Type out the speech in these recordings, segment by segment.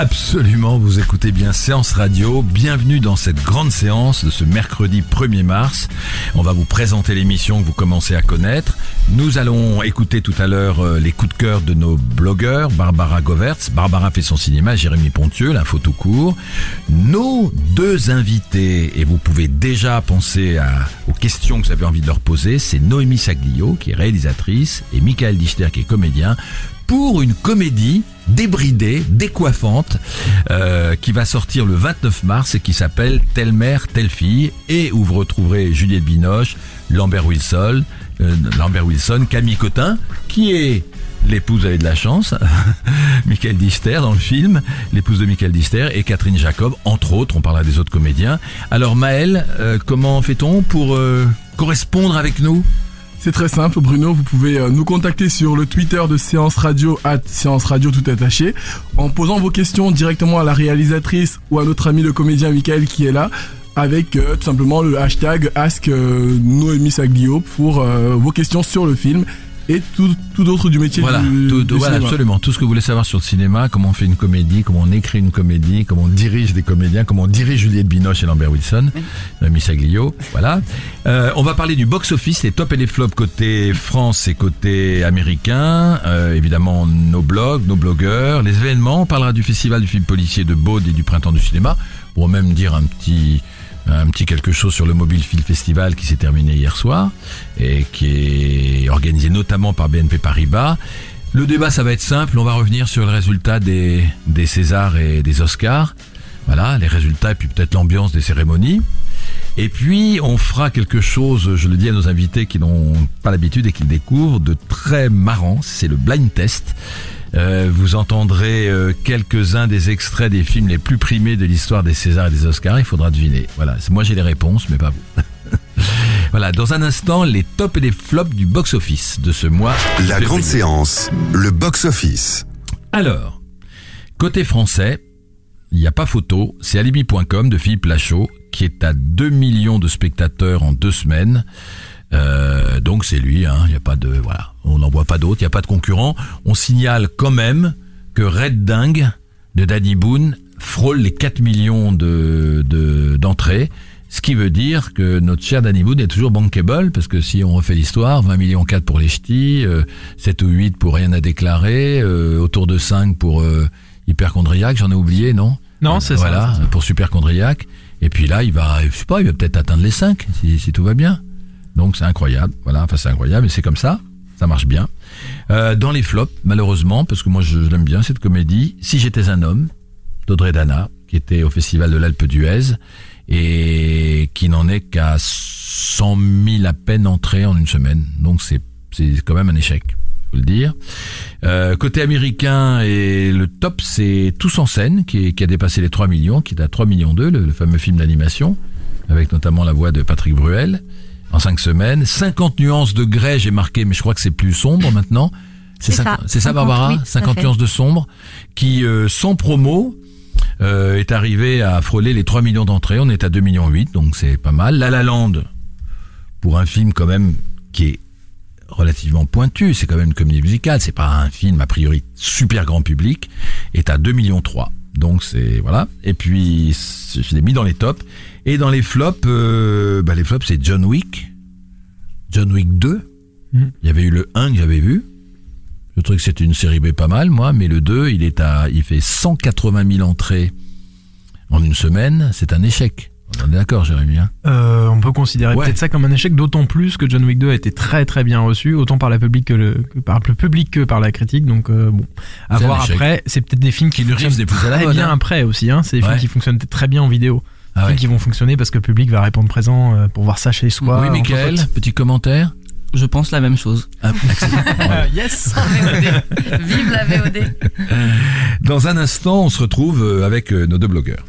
Absolument, vous écoutez bien Séance Radio. Bienvenue dans cette grande séance de ce mercredi 1er mars. On va vous présenter l'émission que vous commencez à connaître. Nous allons écouter tout à l'heure euh, les coups de cœur de nos blogueurs, Barbara Govertz. Barbara fait son cinéma, Jérémy Pontieux, l'info tout court. Nos deux invités, et vous pouvez déjà penser aux questions que vous avez envie de leur poser, c'est Noémie Saglio, qui est réalisatrice, et Michael Dichter, qui est comédien pour une comédie débridée, décoiffante, euh, qui va sortir le 29 mars et qui s'appelle Telle mère, telle fille, et où vous retrouverez Juliette Binoche, Lambert Wilson, euh, Lambert Wilson, Camille Cotin, qui est l'épouse avait de la chance, Michael Dister dans le film, l'épouse de Michael Dister et Catherine Jacob, entre autres, on parlera des autres comédiens. Alors Maël, euh, comment fait-on pour euh, correspondre avec nous? C'est très simple, Bruno. Vous pouvez euh, nous contacter sur le Twitter de Séance Radio, at Séance Radio tout attaché, en posant vos questions directement à la réalisatrice ou à notre ami le comédien Michael qui est là, avec euh, tout simplement le hashtag Ask euh, Noémie pour vos questions sur le film et tout, tout autre du métier voilà, du, tout, du voilà, cinéma. absolument. Tout ce que vous voulez savoir sur le cinéma, comment on fait une comédie, comment on écrit une comédie, comment on dirige des comédiens, comment on dirige Juliette Binoche et Lambert Wilson, Noémie Saglio, voilà. Euh, on va parler du box-office, les tops et les flops côté France et côté américain. Euh, évidemment, nos blogs, nos blogueurs, les événements. On parlera du festival du film policier de Baude et du printemps du cinéma. Pour même dire un petit un petit quelque chose sur le Mobile Film Festival qui s'est terminé hier soir et qui est organisé notamment par BNP Paribas. Le débat, ça va être simple. On va revenir sur le résultat des, des Césars et des Oscars. Voilà, les résultats et puis peut-être l'ambiance des cérémonies. Et puis, on fera quelque chose, je le dis à nos invités qui n'ont pas l'habitude et qui le découvrent, de très marrant. C'est le blind test. Euh, vous entendrez euh, quelques-uns des extraits des films les plus primés de l'histoire des Césars et des Oscars. Il faudra deviner. Voilà, moi j'ai les réponses, mais pas vous. voilà, dans un instant, les tops et les flops du box-office de ce mois. La grande séance, le box-office. Alors, côté français, il n'y a pas photo, c'est alibi.com de Philippe Lachaud, qui est à 2 millions de spectateurs en deux semaines. Euh, donc c'est lui, hein, il n'y a pas de... Voilà, on n'en voit pas d'autres, il n'y a pas de concurrent. On signale quand même que Red Dingue de Danny Boone frôle les 4 millions de de- d'entrées. ce qui veut dire que notre cher Danny Boone est toujours bankable, parce que si on refait l'histoire, 20 millions 4 pour les ch'tis, euh, 7 ou 8 pour rien à déclarer, euh, autour de 5 pour euh, hyperchondriaque, j'en ai oublié, non? Non, c'est ça, Voilà, pour superchondriaque. Et puis là, il va, je sais pas, il va peut-être atteindre les 5, si, si tout va bien. Donc c'est incroyable, voilà, enfin c'est incroyable, mais c'est comme ça, ça marche bien. Euh, dans les flops, malheureusement, parce que moi je, l'aime bien cette comédie, Si j'étais un homme, d'Audrey Dana, qui était au Festival de l'Alpe d'Huez, et qui n'en est qu'à 100 000 à peine entrées en une semaine. Donc c'est quand même un échec, faut le dire. Euh, côté américain, et le top, c'est Tous en scène, qui, a dépassé les 3 millions, qui est à 3 millions 2, le, le fameux film d'animation, avec notamment la voix de Patrick Bruel, en 5 semaines. 50 nuances de grès, j'ai marqué, mais je crois que c'est plus sombre maintenant. C'est ça, 50 C'est ça, 50, Barbara oui, tout à 50 fait. nuances de sombre, qui, euh, sans promo, euh, est arrivé à frôler les 3 millions d'entrées. On est à 2 millions 8, donc c'est pas mal. La La Land, pour un film quand même qui est relativement pointu, c'est quand même une comédie musicale, c'est pas un film a priori super grand public, est à 2 millions 3. Donc c'est voilà. Et puis je l'ai mis dans les tops et dans les flops euh, bah les flops c'est John Wick. John Wick 2. Mhm. Il y avait eu le 1 que j'avais vu. Je trouvais que c'était une série B pas mal moi, mais le 2, il est à il fait 180 000 entrées en une semaine, c'est un échec. On est d'accord, Jérémy. Hein Euh, on peut considérer Ouais. peut-être ça comme un échec, d'autant plus que John Wick 2 a été très très bien reçu, autant par la public que, le, que par le public que par la critique. Donc euh, bon, à voir après. C'est peut-être des films qui Reeves fonctionnent à la très bien hein. après aussi. Hein. C'est des Ouais. films qui fonctionnent très bien en vidéo. Ah ouais. Qui vont fonctionner parce que le public va répondre présent euh, pour voir ça chez soi. Oui, Michael, petit commentaire Je pense la même chose. Ah, excellent. yes. Vive la VOD. Dans un instant, on se retrouve euh, avec euh, nos deux blogueurs.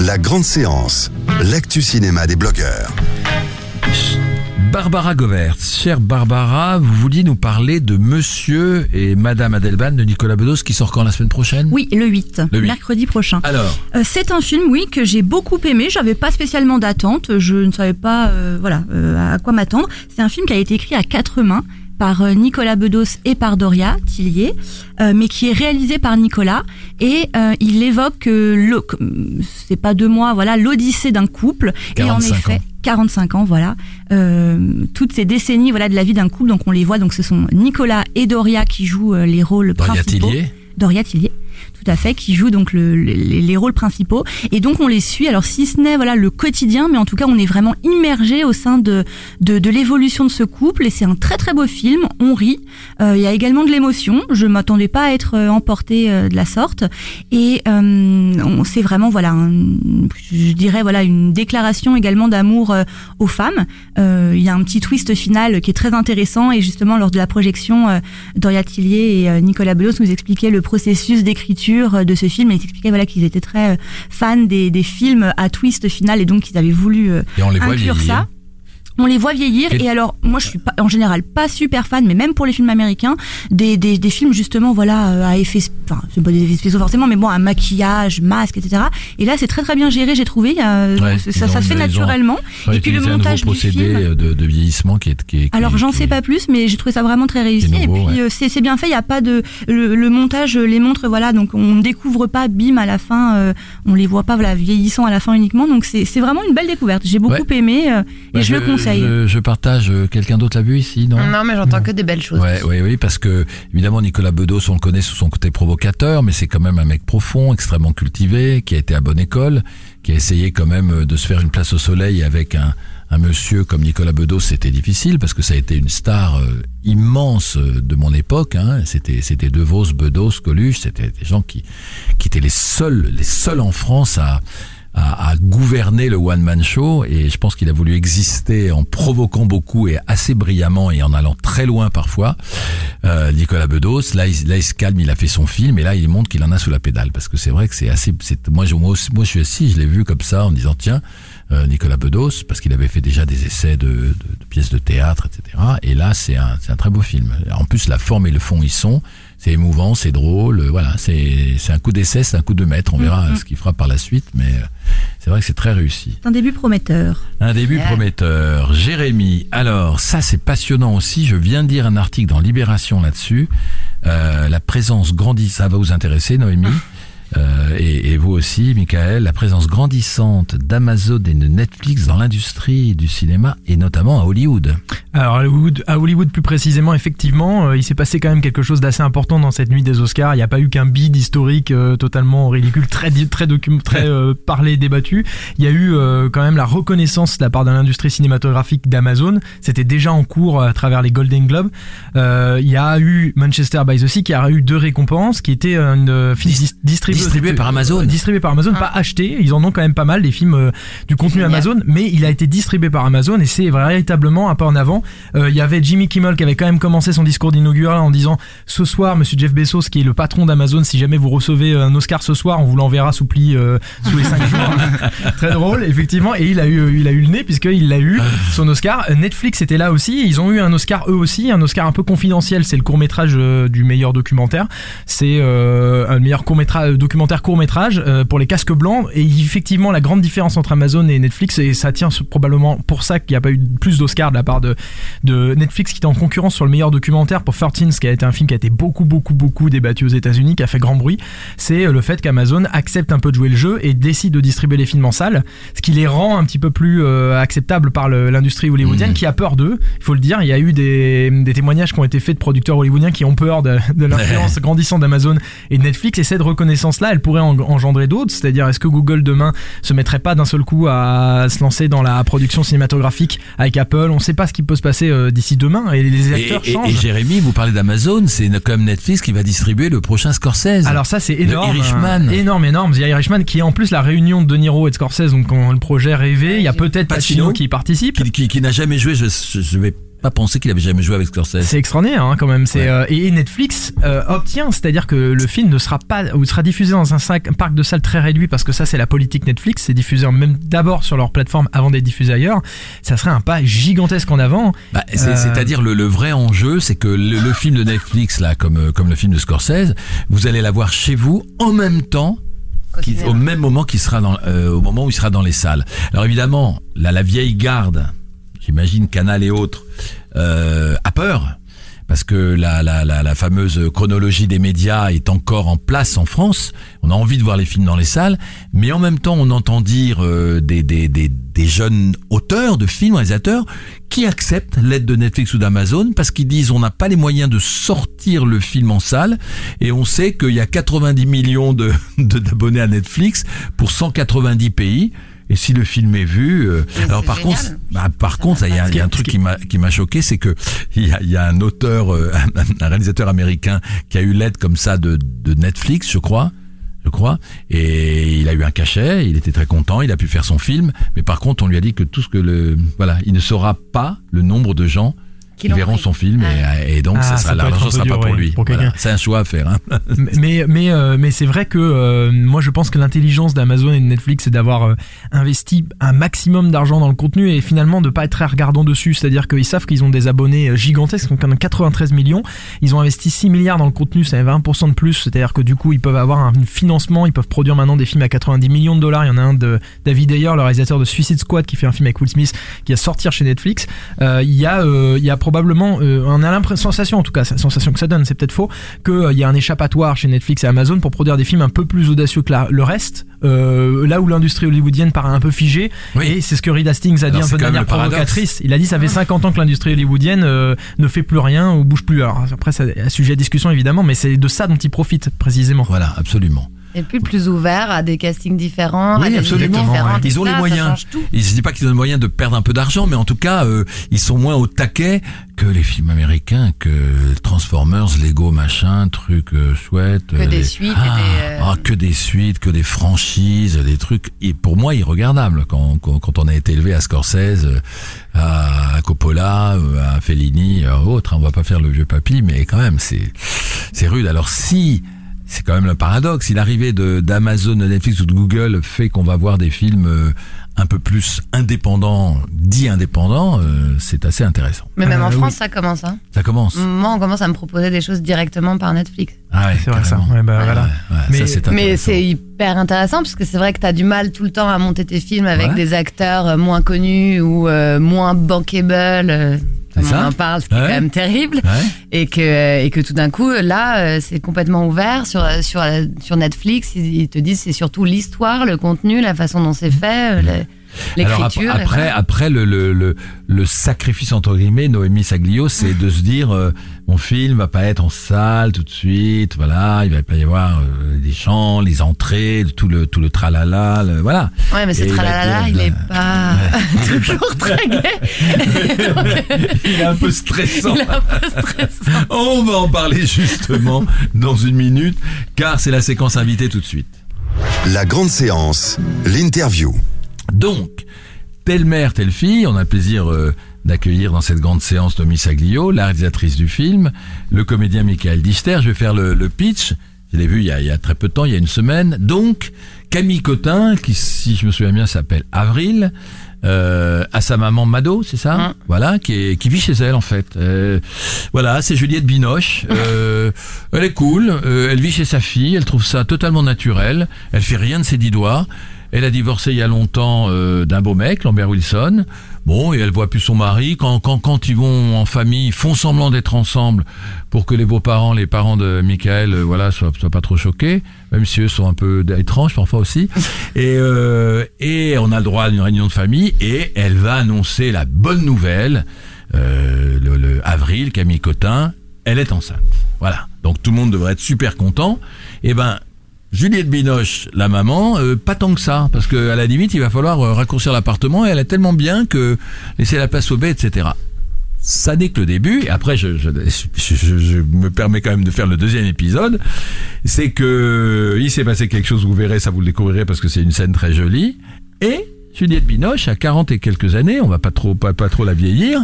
La grande séance, l'actu cinéma des blogueurs. Barbara Govert, chère Barbara, vous vouliez nous parler de Monsieur et Madame Adelban de Nicolas Bedos qui sort quand la semaine prochaine? Oui, le 8, Le 8. mercredi prochain. Alors, Euh, c'est un film, oui, que j'ai beaucoup aimé. J'avais pas spécialement d'attente. Je ne savais pas, euh, voilà, euh, à quoi m'attendre. C'est un film qui a été écrit à quatre mains par Nicolas Bedos et par Doria Tillier, euh, mais qui est réalisé par Nicolas et euh, il évoque euh, le, c'est pas deux mois, voilà, l'odyssée d'un couple et en 45 effet. ans. 45 ans, voilà, euh, toutes ces décennies, voilà, de la vie d'un couple. Donc on les voit. Donc ce sont Nicolas et Doria qui jouent euh, les rôles Doria principaux. Tillier Doria Tillier, tout à fait, qui joue donc le- le- les, les rôles principaux. Et donc on les suit. Alors si ce n'est voilà le quotidien, mais en tout cas on est vraiment immergé au sein de de, l'évolution de ce couple. Et c'est un très très beau film. On rit. Euh, Il y a également de l'émotion. Je m'attendais pas à être euh, emportée euh, de la sorte. Et on c'est vraiment voilà, je dirais voilà une déclaration également d'amour aux femmes. Il y a un petit twist final qui est très intéressant. Et justement lors de la projection, Doria Tillier et Nicolas Bedos nous expliquaient le processus d'écriture de ce film et ils expliquaient voilà qu'ils étaient très euh, fans des, des films à twist final et donc qu'ils avaient voulu euh, et on les voit inclure ça. On les voit vieillir Et- alors moi je suis pas, en général pas super fan mais même pour les films américains des, des, des films justement voilà euh, à effets enfin c'est pas des effets spéciaux forcément mais bon à maquillage masque etc et là c'est très très bien géré j'ai trouvé il y a- Ouais, ça, ça se fait ont- naturellement et puis le montage du procédé film euh, de, de vieillissement qui est. Qui est- qui alors j'en sais pas plus, mais j'ai trouvé ça vraiment très réussi. Nouveau, et puis ouais. euh, c'est c'est bien fait. Il y a pas de le, le montage les montre voilà donc on ne découvre pas bim à la fin. euh, on les voit pas voilà vieillissant à la fin uniquement. Donc c'est c'est vraiment une belle découverte. J'ai beaucoup aimé euh, et Bah, je, le conseille. Je, je partage. euh, Quelqu'un d'autre l'a vu ici, non Non, mais j'entends que des belles choses. Ouais, ouais, oui, parce que évidemment Nicolas Bedos, on le connaît sous son côté provocateur, mais c'est quand même un mec profond, extrêmement cultivé, qui a été à bonne école, qui a essayé quand même euh, de se faire une place au soleil avec un, un monsieur comme Nicolas Bedos. C'était difficile parce que ça a été une star euh, immense de mon époque. Hein. C'était c'était De Vos, Bedos, Coluche, c'était des gens qui qui étaient les seuls les seuls en France à à, à gouverner le one man show et je pense qu'il a voulu exister en provoquant beaucoup et assez brillamment et en allant très loin parfois. Euh, Nicolas Bedos, là il, là il se calme, il a fait son film et là il montre qu'il en a sous la pédale parce que c'est vrai que c'est assez. Moi, je, moi, je suis assis, je l'ai vu comme ça en disant tiens euh, Nicolas Bedos parce qu'il avait fait déjà des essais de, de, de pièces de théâtre etc. Et là c'est un c'est un très beau film. En plus la forme et le fond y sont. C'est émouvant, c'est drôle, euh, voilà, c'est c'est un coup d'essai, c'est un coup de maître. On verra euh, ce qu'il fera par la suite, mais euh, c'est vrai que c'est très réussi. Un début prometteur. Un début prometteur. Jérémy, alors ça c'est passionnant aussi. Je viens de lire un article dans Libération là-dessus. Euh, la présence grandit, ça va vous intéresser, Noémie. Euh, et, et vous aussi, Michael, la présence grandissante d'Amazon et de Netflix dans l'industrie du cinéma et notamment à Hollywood. Alors à Hollywood, à Hollywood plus précisément, effectivement, euh, il s'est passé quand même quelque chose d'assez important dans cette nuit des Oscars. Il n'y a pas eu qu'un bid historique euh, totalement ridicule, très très très euh, parlé, débattu. Il y a eu euh, quand même la reconnaissance de la part de l'industrie cinématographique d'Amazon. C'était déjà en cours à travers les Golden Globes. Euh, il y a eu Manchester by the Sea qui a eu deux récompenses, qui était une euh, film Dis- dis- distribuée distribué par Amazon. Euh, distribué par Amazon, Ah. pas acheté. Ils en ont quand même pas mal des films euh, du contenu Génial. Amazon, mais il a été distribué par Amazon et c'est véritablement un pas en avant. Euh, Il y avait Jimmy Kimmel qui avait quand même commencé son discours d'inaugural en disant ce soir, Monsieur Jeff Bezos, qui est le patron d'Amazon, si jamais vous recevez un Oscar ce soir, on vous l'enverra sous pli euh, sous les 5 jours. Très drôle, effectivement. Et il a eu, il a eu le nez puisqu'il l'a eu son Oscar. Netflix était là aussi. Ils ont eu un Oscar eux aussi, un Oscar un peu confidentiel. C'est le court métrage du meilleur documentaire. C'est euh, un meilleur court métrage, documentaire court métrage pour les casques blancs. Et effectivement, la grande différence entre Amazon et Netflix, et ça tient probablement pour ça qu'il n'y a pas eu plus d'Oscars de la part de, de Netflix qui était en concurrence sur le meilleur documentaire pour 13 qui a été un film qui a été beaucoup beaucoup beaucoup débattu aux États-Unis, qui a fait grand bruit. C'est le fait qu'Amazon accepte un peu de jouer le jeu et décide de distribuer les films en salle, ce qui les rend un petit peu plus euh, acceptables par l'industrie hollywoodienne Mhm. qui a peur d'eux. Il faut le dire, il y a eu des, des témoignages qui ont été faits de producteurs hollywoodiens qui ont peur de, de l'influence grandissante d'Amazon et de Netflix et cette reconnaissance expérience-là, elle pourrait en- engendrer d'autres. C'est-à-dire, est-ce que Google demain se mettrait pas d'un seul coup à se lancer dans la production cinématographique avec Apple? On ne sait pas ce qui peut se passer euh, d'ici demain et les acteurs et- et changent. Jérémy, vous parlez d'Amazon, c'est comme Netflix qui va distribuer le prochain Scorsese. Alors ça c'est énorme, Irishman. euh, énorme, énorme. The Irishman qui est en plus la réunion de De Niro et de Scorsese, donc le projet rêvé, il y a peut-être Pacino. Pacino qui participe. qui, qui- qui n'a jamais joué, je, je, je vais pas penser qu'il avait jamais joué avec Scorsese. C'est extraordinaire hein, quand même. C'est Ouais. euh, et Netflix euh, obtient, c'est-à-dire que le film ne sera pas ou sera diffusé dans un, sac- un parc de salles très réduit parce que ça c'est la politique Netflix. C'est diffusé en- même d'abord sur leur plateforme avant d'être diffusé ailleurs. Ça serait un pas gigantesque en avant. Bah, c'est- Euh, C'est-à-dire le, le vrai enjeu, c'est que le, le film de Netflix là, comme comme le film de Scorsese, vous allez l'avoir chez vous en même temps. Au même moment qu'il sera dans euh, au moment où il sera dans les salles. Alors évidemment, là la vieille garde, j'imagine Canal et autres, euh, a peur parce que la, la, la, la fameuse chronologie des médias est encore en place en France. On a envie de voir les films dans les salles, mais en même temps, on entend dire euh, des, des, des, des jeunes auteurs de films, réalisateurs, qui acceptent l'aide de Netflix ou d'Amazon parce qu'ils disent on n'a pas les moyens de sortir le film en salle et on sait qu'il y a 90 millions de de- d'abonnés à Netflix pour 190 pays. Et si le film est vu, euh, alors par génial. contre, bah, par contre, il y a, il y a un truc qui m'a qui m'a choqué, c'est que il y a, il y a un auteur, euh, un réalisateur américain qui a eu l'aide comme ça de, de Netflix, je crois, je crois, et il a eu un cachet, il était très content, il a pu faire son film, mais par contre, on lui a dit que tout ce que le, voilà, il ne saura pas le nombre de gens L'ont verront pris. son film et, et donc Ah, ça ça sera l'argent peu sera pas pour lui. pour Voilà. quelqu'un. C'est un choix à faire. Hein. mais mais euh, mais c'est vrai que euh, moi je pense que l'intelligence d'Amazon et de Netflix c'est d'avoir euh, investi un maximum d'argent dans le contenu et finalement de pas être très regardant dessus c'est-à-dire qu'ils savent qu'ils ont des abonnés gigantesques donc on a 93 millions ils ont investi 6 milliards dans le contenu c'est 20% de plus c'est-à-dire que du coup ils peuvent avoir un financement ils peuvent produire maintenant des films à 90 millions de dollars il y en a un de David Ayer le réalisateur de Suicide Squad qui fait un film avec Will Smith qui va sortir chez Netflix Euh, il y a euh, il y a probablement euh, on a l'impression sensation en tout cas la sensation que ça donne c'est peut-être faux que euh, y a un échappatoire chez Netflix et Amazon pour produire des films un peu plus audacieux que la- le reste euh, là où l'industrie hollywoodienne paraît un peu figée. Oui. et c'est ce que Reed Hastings a Alors, dit un peu de manière provocatrice. Il a dit ça fait 50 ans que l'industrie hollywoodienne ne fait plus rien ou bouge plus. Alors après c'est un sujet à discussion évidemment mais c'est de ça dont ils profitent précisément. Voilà, absolument. Et puis plus ouvert à des castings différents, à Oui, des absolument. Ils ont ça, les moyens. change tout. Et je dis pas qu'ils ont le moyen de perdre un peu d'argent, mais en tout cas, euh, ils sont moins au taquet que les films américains, que Transformers, Lego, machin, trucs euh, chouettes. Que euh, des les- suites et ah, des, euh, ah, que des suites, que des franchises, des trucs. Et pour moi, irregardables quand, quand, quand on a été élevé à Scorsese, euh, à Coppola, à Fellini, à autres. hein, on va pas faire le vieux papy, mais quand même, c'est c'est rude. Alors si c'est quand même le paradoxe. Si l'arrivée de d'Amazon, de Netflix ou de Google fait qu'on va voir des films euh, un peu plus indépendants, dits indépendants, euh, c'est assez intéressant. Mais même en Euh, France, ça commence. Hein. Ça commence. Moi, on commence à me proposer des choses directement par Netflix. Ah ouais, c'est vrai ça carrément. ouais, bah, Ouais, voilà ouais, ouais, Mais- ça, c'est Mais c'est hyper intéressant parce que c'est vrai que tu as du mal tout le temps à monter tes films avec Ouais. des acteurs moins connus ou euh, moins bankable. Euh, ça on en parle, ce qui Ouais. est quand même terrible. Ouais. Et que, et que tout d'un coup, là, euh, c'est complètement ouvert sur, sur, sur Netflix. Ils, ils te disent c'est surtout l'histoire, le contenu, la façon dont c'est fait, euh, le- l'écriture. et après, voilà. après le, le, le, le sacrifice entre guillemets, Noémie Saglio, c'est de se dire euh, mon film va pas être en salle tout de suite, voilà, il va pas y avoir euh, des chants, les entrées, tout le tout le tralala, le- voilà. Ouais, mais ce tralala, il est pas toujours très gai. Donc, Il est un peu stressant. il est un peu stressant. On va en parler justement dans une minute, car c'est la séquence invitée tout de suite. La grande séance, l'interview. Donc, telle mère, telle fille, on a le plaisir euh, d'accueillir dans cette grande séance Tommy Saglio, la réalisatrice du film, le comédien Michael Dichter. Je vais faire le, le pitch. Je l'ai vu il y, a, il y a très peu de temps, il y a une semaine. Donc, Camille Cotin, qui, si je me souviens bien, s'appelle Avril, euh, à sa maman Mado, c'est ça Mm. Voilà, qui, est, qui vit chez elle en fait. Euh, voilà, c'est Juliette Binoche. Euh, elle est cool, euh, elle vit chez sa fille, elle trouve ça totalement naturel. Elle fait rien de ses dix doigts. Elle a divorcé il y a longtemps euh, d'un beau mec, Lambert Wilson. Bon, et elle voit plus son mari. Quand, quand, quand ils vont en famille, ils font semblant d'être ensemble pour que les beaux-parents, les parents de Michael, euh, voilà, soient, soient pas trop choqués, même si eux sont un peu étranges parfois aussi. Et, euh, et on a le droit à une réunion de famille et elle va annoncer la bonne nouvelle. Euh, le, le avril, Camille Cotin, elle est enceinte. Voilà. Donc tout le monde devrait être super content. Et ben, Juliette Binoche, la maman, euh, pas tant que ça, parce que à la limite, il va falloir euh, raccourcir l'appartement et elle est tellement bien que laisser la place au bébé, etc. Ça n'est que le début, et après je, je, je- je me permets quand même de faire le deuxième épisode, c'est que il s'est passé quelque chose, vous verrez, ça vous le découvrirez parce que c'est une scène très jolie, et Juliette Binoche, à 40 et quelques années, on va pas trop, pas trop la vieillir,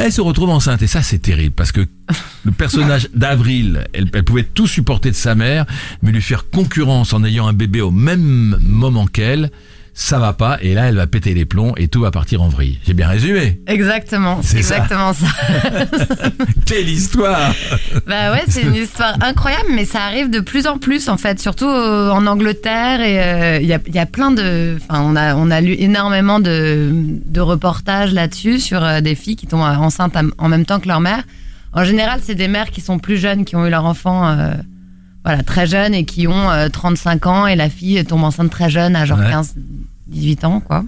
elle se retrouve enceinte et ça c'est terrible parce que le personnage d'Avril, elle, elle pouvait tout supporter de sa mère, mais lui faire concurrence en ayant un bébé au même moment qu'elle, ça va pas et là elle va péter les plombs et tout va partir en vrille. J'ai bien résumé. Exactement, C'est ça. exactement ça. Quelle histoire Bah ouais, c'est une histoire incroyable, mais ça arrive de plus en plus en fait, surtout euh, en Angleterre et euh, il y, a, il y a plein de, enfin on a on a lu énormément de, de reportages là-dessus sur euh, des filles qui tombent enceintes en même temps que leur mère. En général, c'est des mères qui sont plus jeunes, qui ont eu leur enfant, euh, voilà, très jeunes et qui ont euh, 35 ans et la fille tombe enceinte très jeune, à genre Ouais. 15, 18 ans quoi.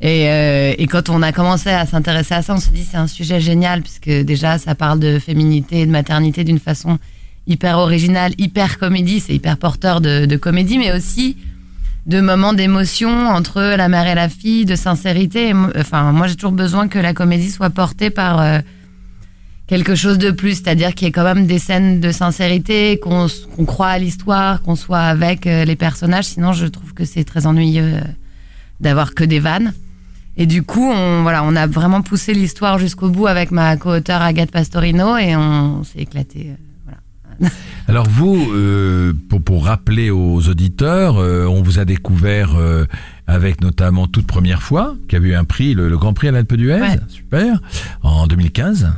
Et, euh, et quand on a commencé à s'intéresser à ça, on se dit c'est un sujet génial puisque déjà ça parle de féminité et de maternité d'une façon hyper originale, hyper comédie, c'est hyper porteur de, de comédie, mais aussi de moments d'émotion entre la mère et la fille, de sincérité. Et Enfin, moi j'ai toujours besoin que la comédie soit portée par euh, quelque chose de plus, c'est-à-dire qu'il y ait quand même des scènes de sincérité, qu'on croit à l'histoire, qu'on soit avec euh, les personnages. Sinon, je trouve que c'est très ennuyeux euh, d'avoir que des vannes. Et du coup, on, voilà, on a vraiment poussé l'histoire jusqu'au bout avec ma co-auteure Agathe Pastorino et on s'est éclaté. euh, voilà. Alors vous, euh, pour, pour rappeler aux auditeurs, euh, on vous a découvert euh, avec notamment toute première fois, qui a eu un prix, le, le Grand Prix à l'Alpe d'Huez, Ouais. super, en 2015.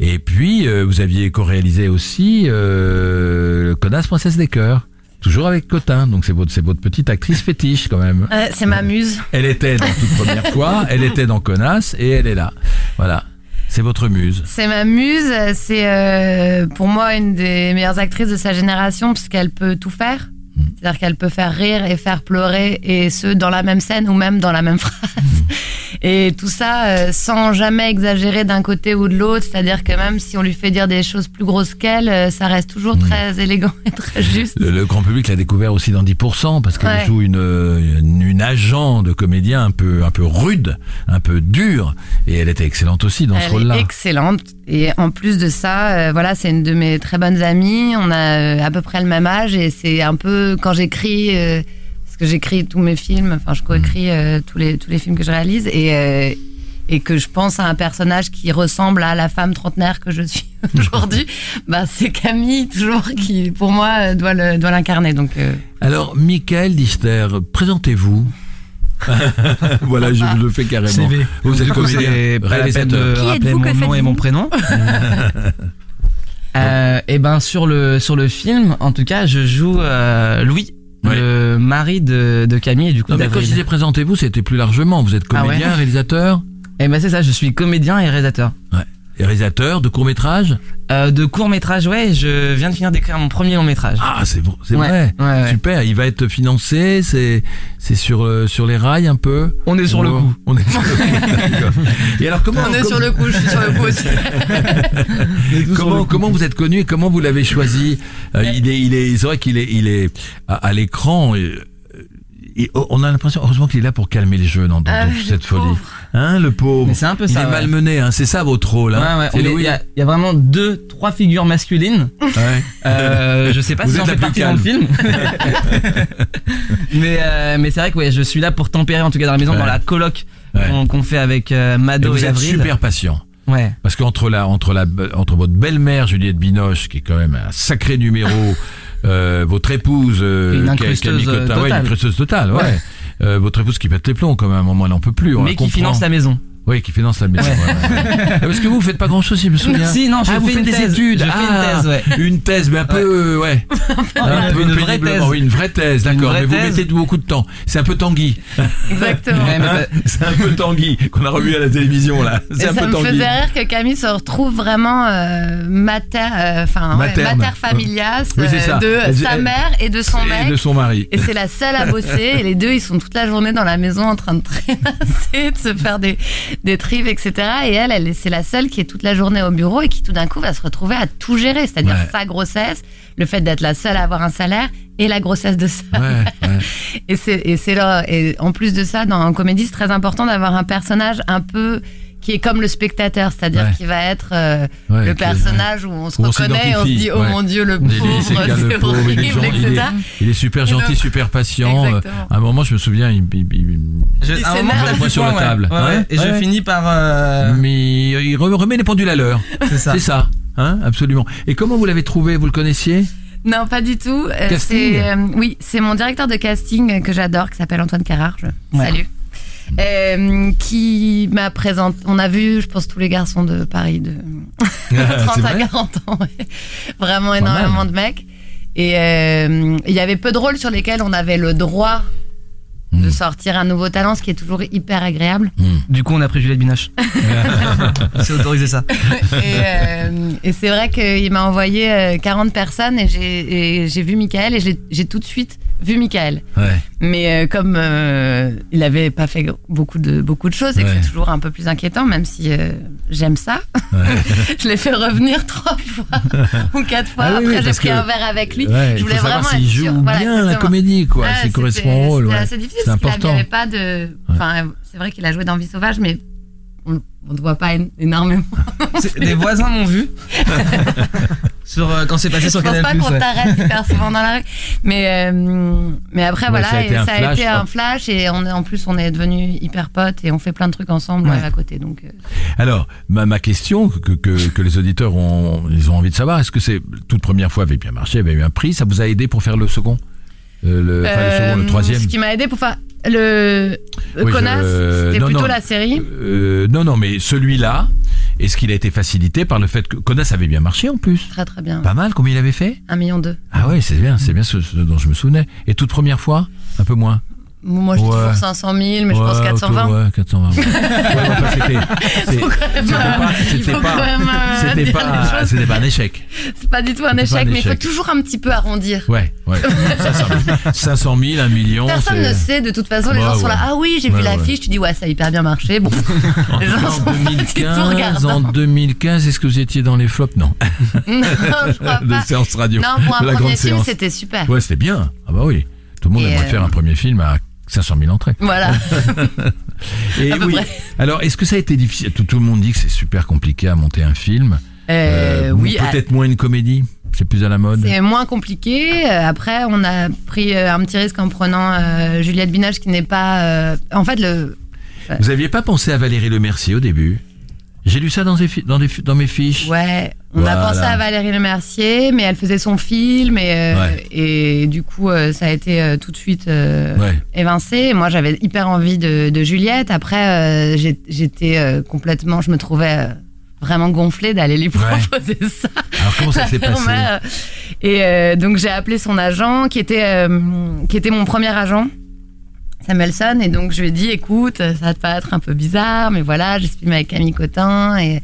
Et puis euh, vous aviez co-réalisé aussi euh, Connasse Princesse des Cœurs, toujours avec Cotin. Donc c'est votre, c'est votre petite actrice fétiche quand même. Euh, c'est ma muse. Elle était dans toute première fois, elle était dans Connasse et elle est là. Voilà, c'est votre muse. C'est ma muse. C'est euh, pour moi une des meilleures actrices de sa génération puisqu'elle peut tout faire. C'est-à-dire qu'elle peut faire rire et faire pleurer et ce dans la même scène ou même dans la même phrase. Et tout ça euh, sans jamais exagérer d'un côté ou de l'autre. C'est-à-dire que même si on lui fait dire des choses plus grosses qu'elle, euh, ça reste toujours très élégant et très juste. Le, le grand public l'a découvert aussi dans 10% parce qu'elle Ouais. joue une, une, une agent de comédien un peu, un peu rude, un peu dure. Et elle était excellente aussi dans ce rôle-là. excellente. Et en plus de ça, euh, voilà, c'est une de mes très bonnes amies. On a à peu près le même âge et c'est un peu quand j'écris, euh, parce que j'écris tous mes films, enfin je coécris euh, tous les tous les films que je réalise et euh, et que je pense à un personnage qui ressemble à la femme trentenaire que je suis aujourd'hui. bah c'est Camille toujours qui, pour moi, euh, doit le doit l'incarner. Donc euh, Alors, Michael Dister, présentez-vous. voilà, je vous le fais carrément. CV. Vous êtes comédien, réalisateur. Qui êtes-vous, mon nom et mon prénom. euh, et ben sur le sur le film, en tout cas, je joue euh, Louis, Ouais. le mari de, de Camille et du coup Non, mais quand je disais présentez-vous, c'était plus largement. Vous êtes Ah ouais comédien, réalisateur Et ben c'est ça, je suis comédien et réalisateur. Et réalisateur de court-métrage Euh, de court métrage, ouais, je viens de finir d'écrire mon premier long métrage. Ah, c'est vrai. C'est Ouais, vrai. ouais, ouais. Super. Il va être financé. C'est c'est sur euh, sur les rails un peu. On est sur le Ou- coup. On est sur le coup. D'accord. Et alors comment on est comment- sur le coup, je suis sur le coup aussi. Comment, comment vous êtes connu et comment vous l'avez choisi? Euh, Il est, il est, c'est vrai qu'il est, il est à, à l'écran. Et, et on a l'impression, heureusement qu'il est là pour calmer les jeunes dans, dans Ah, toute le cette folie. Hein, le pauvre. C'est un peu il ça, est ouais. malmené, hein. C'est ça votre rôle, hein. ouais, il y, a, il y a vraiment deux, trois figures masculines. Ouais. Euh, je sais pas Vous si j'en fais partie dans le film. mais euh, mais c'est vrai que ouais, je suis là pour tempérer en tout cas dans la maison Ouais. dans la coloc Ouais. qu'on fait avec euh, Et Mado et, vous êtes Avril. super patient. Ouais. Parce qu'entre la, entre la, entre votre belle-mère Juliette Binoche, qui est quand même un sacré numéro, euh, votre épouse, euh, Une incrusteuse, Camille Cotin, euh, ouais, une totale. incrusteuse totale, ouais. Ouais. Euh, votre épouse qui pète les plombs, quand même, à un moment, elle en peut plus. on mais qui comprend. finance la maison. Oui, qui finance la maison. Ouais. ouais, ouais. Parce que vous, vous faites pas grand chose, je me souviens. Si, non, je ah, fais une des thèse. études. Je fais Ah, une thèse, ouais. Une thèse, mais un peu, euh, ouais. un peu une vraie péniblement. thèse. Oui, une vraie thèse, d'accord. Mais vous mettez beaucoup de temps. C'est un peu Tanguy. Exactement. Ouais, Hein C'est un peu Tanguy qu'on a revu à la télévision, là. Et C'est un ça peu me Tanguy. faisait rire que Camille se retrouve vraiment euh, mater, euh, enfin, ouais, Materne. mater familias Oui, euh, ça. de sa mère et de son Et mec. de son mari. Et c'est la seule à bosser. Et les deux, ils sont toute la journée dans la maison en train de trénasser, de se faire des, des trives, etc. Et elle, elle c'est la seule qui est toute la journée au bureau et qui tout d'un coup va se retrouver à tout gérer, c'est-à-dire Ouais. sa grossesse, le fait d'être la seule à avoir un salaire et la grossesse de Ouais, ouais. Et c'est et c'est là et en plus de ça dans en comédie c'est très important d'avoir un personnage un peu qui est comme le spectateur, c'est-à-dire Ouais. qui va être euh, Ouais, le personnage où on se Où on reconnaît, et on se dit oh ouais. mon dieu le On c'est pauvre, c'est pauvre, il est il etc. est- Il est super gentil, donc- super patient. Euh, Exactement. À un moment, je me souviens, il, il- il- Je, Il à un s'énerve. moment, Moi, sur la table. Ouais, ouais. Ouais, Et je finis par. euh, mais il re- remet les pendules à l'heure. C'est ça. C'est ça, hein, absolument. Et comment vous l'avez trouvé Vous le connaissiez? Non, pas du tout. Euh, Casting? c'est, euh, oui, c'est mon directeur de casting que j'adore, qui s'appelle Antoine Carrard. Je... Ouais. Salut. Euh, qui m'a présenté. On a vu, je pense, tous les garçons de Paris de 30 Ah, C'est à vrai 40 ans. ouais. Vraiment énormément de mecs. Et euh, il y avait peu de rôles sur lesquels on avait le droit de Mm. sortir un nouveau talent, ce qui est toujours hyper agréable. Du coup, on a pris Juliette Binoche. C'est autorisé ça. et euh, et c'est vrai qu'il m'a envoyé euh, 40 personnes et j'ai vu Michael et j'ai- j'ai tout de suite vu Michael. Ouais. Mais euh, comme euh, il avait pas fait beaucoup de beaucoup de choses et que Ouais. c'est toujours un peu plus inquiétant, même si euh, j'aime ça, je l'ai fait revenir trois fois ou quatre fois. Ah oui, Après j'ai pris que- un verre avec lui. Ouais, je il voulais vraiment s'il être joue bien Voilà, la comédie, quoi. Ouais, s'il correspond au rôle. Ouais. assez difficile C'est parce important. n'avait pas de. Enfin, c'est vrai qu'il a joué dans Vie sauvage, mais on on ne voit pas énormément. Des voisins m'ont vu. sur, euh, quand c'est passé sur Je pense Canal+. pas qu'on ouais. t'arrête hyper souvent dans la rue. Mais, euh, mais après, Ouais, voilà, ça a été et un ça a flash, été quoi. un flash. Et on, est- en plus, on est devenus hyper potes et on fait plein de trucs ensemble Ouais. euh, à côté. Donc, euh, Alors, ma, ma question que, que, que les auditeurs ont, ils ont envie de savoir, est-ce que c'est toute première fois avait bien marché, avait eu un prix, ça vous a aidé pour faire le second? Le, enfin, le second, le euh, troisième Ce qui m'a aidé pour faire le Oui, Connasse, je- c'était plutôt non. la série. Euh, non, non, mais celui-là, est-ce qu'il a été facilité par le fait que Connasse avait bien marché en plus? Très très bien. Pas mal, combien il avait fait? Un million deux. Ah ouais, c'est bien, c'est bien ce, ce dont je me souvenais. Et toute première fois? Un peu moins Moi, je dis Ouais. toujours 500 000, mais je pense Ouais, 420. autour, ouais, 420. ouais, ouais, enfin, c'était- euh, pas, il c'était pas, euh, c'était pas, c'était pas un échec. C'est pas du tout un échec, un mais il faut toujours un petit peu arrondir. Ouais, ouais. 500 000, 500 000 1 million. Personne ne sait, de toute façon, les Ouais, gens sont ouais. là. Ah oui, j'ai Ouais, vu ouais. l'affiche, tu dis ouais, ça a hyper bien marché. Bon, les gens En sont pas du tout 2015, en regardants. 2015, est-ce que vous étiez dans les flops? Non. Non, je crois De pas. séance radio. Non, pour un la premier film, c'était super. Ouais, c'était bien. Ah bah oui. Tout le monde aimerait euh, faire un premier film à 500 000 entrées. Voilà. Et à peu oui. près. Alors, est-ce que ça a été difficile? Tout, tout le monde dit que c'est super compliqué à monter un film. Euh, Euh, oui, Peut-être moins une comédie. C'est plus à la mode. C'est moins compliqué. Euh, Après, on a pris un petit risque en prenant euh, Juliette Binoche qui n'est pas. euh, En fait, le. Vous aviez pas pensé à Valérie Le Mercier au début? J'ai lu ça dans, des dans, des fi- dans mes fiches. Ouais, on Voilà. a pensé à Valérie Le Mercier, mais elle faisait son film et, euh, Ouais. et du coup, euh, ça a été euh, tout de suite Ouais. évincé. Moi, j'avais hyper envie de, de Juliette. Après, j'étais complètement. Je me trouvais vraiment gonflée d'aller lui Ouais. proposer ça. Alors comment ça s'est passé Et euh, donc j'ai appelé son agent, qui était euh, qui était mon premier agent, Et donc je lui ai dit, écoute, ça va te paraître un peu bizarre, mais voilà, j'exprime avec Camille Cotin et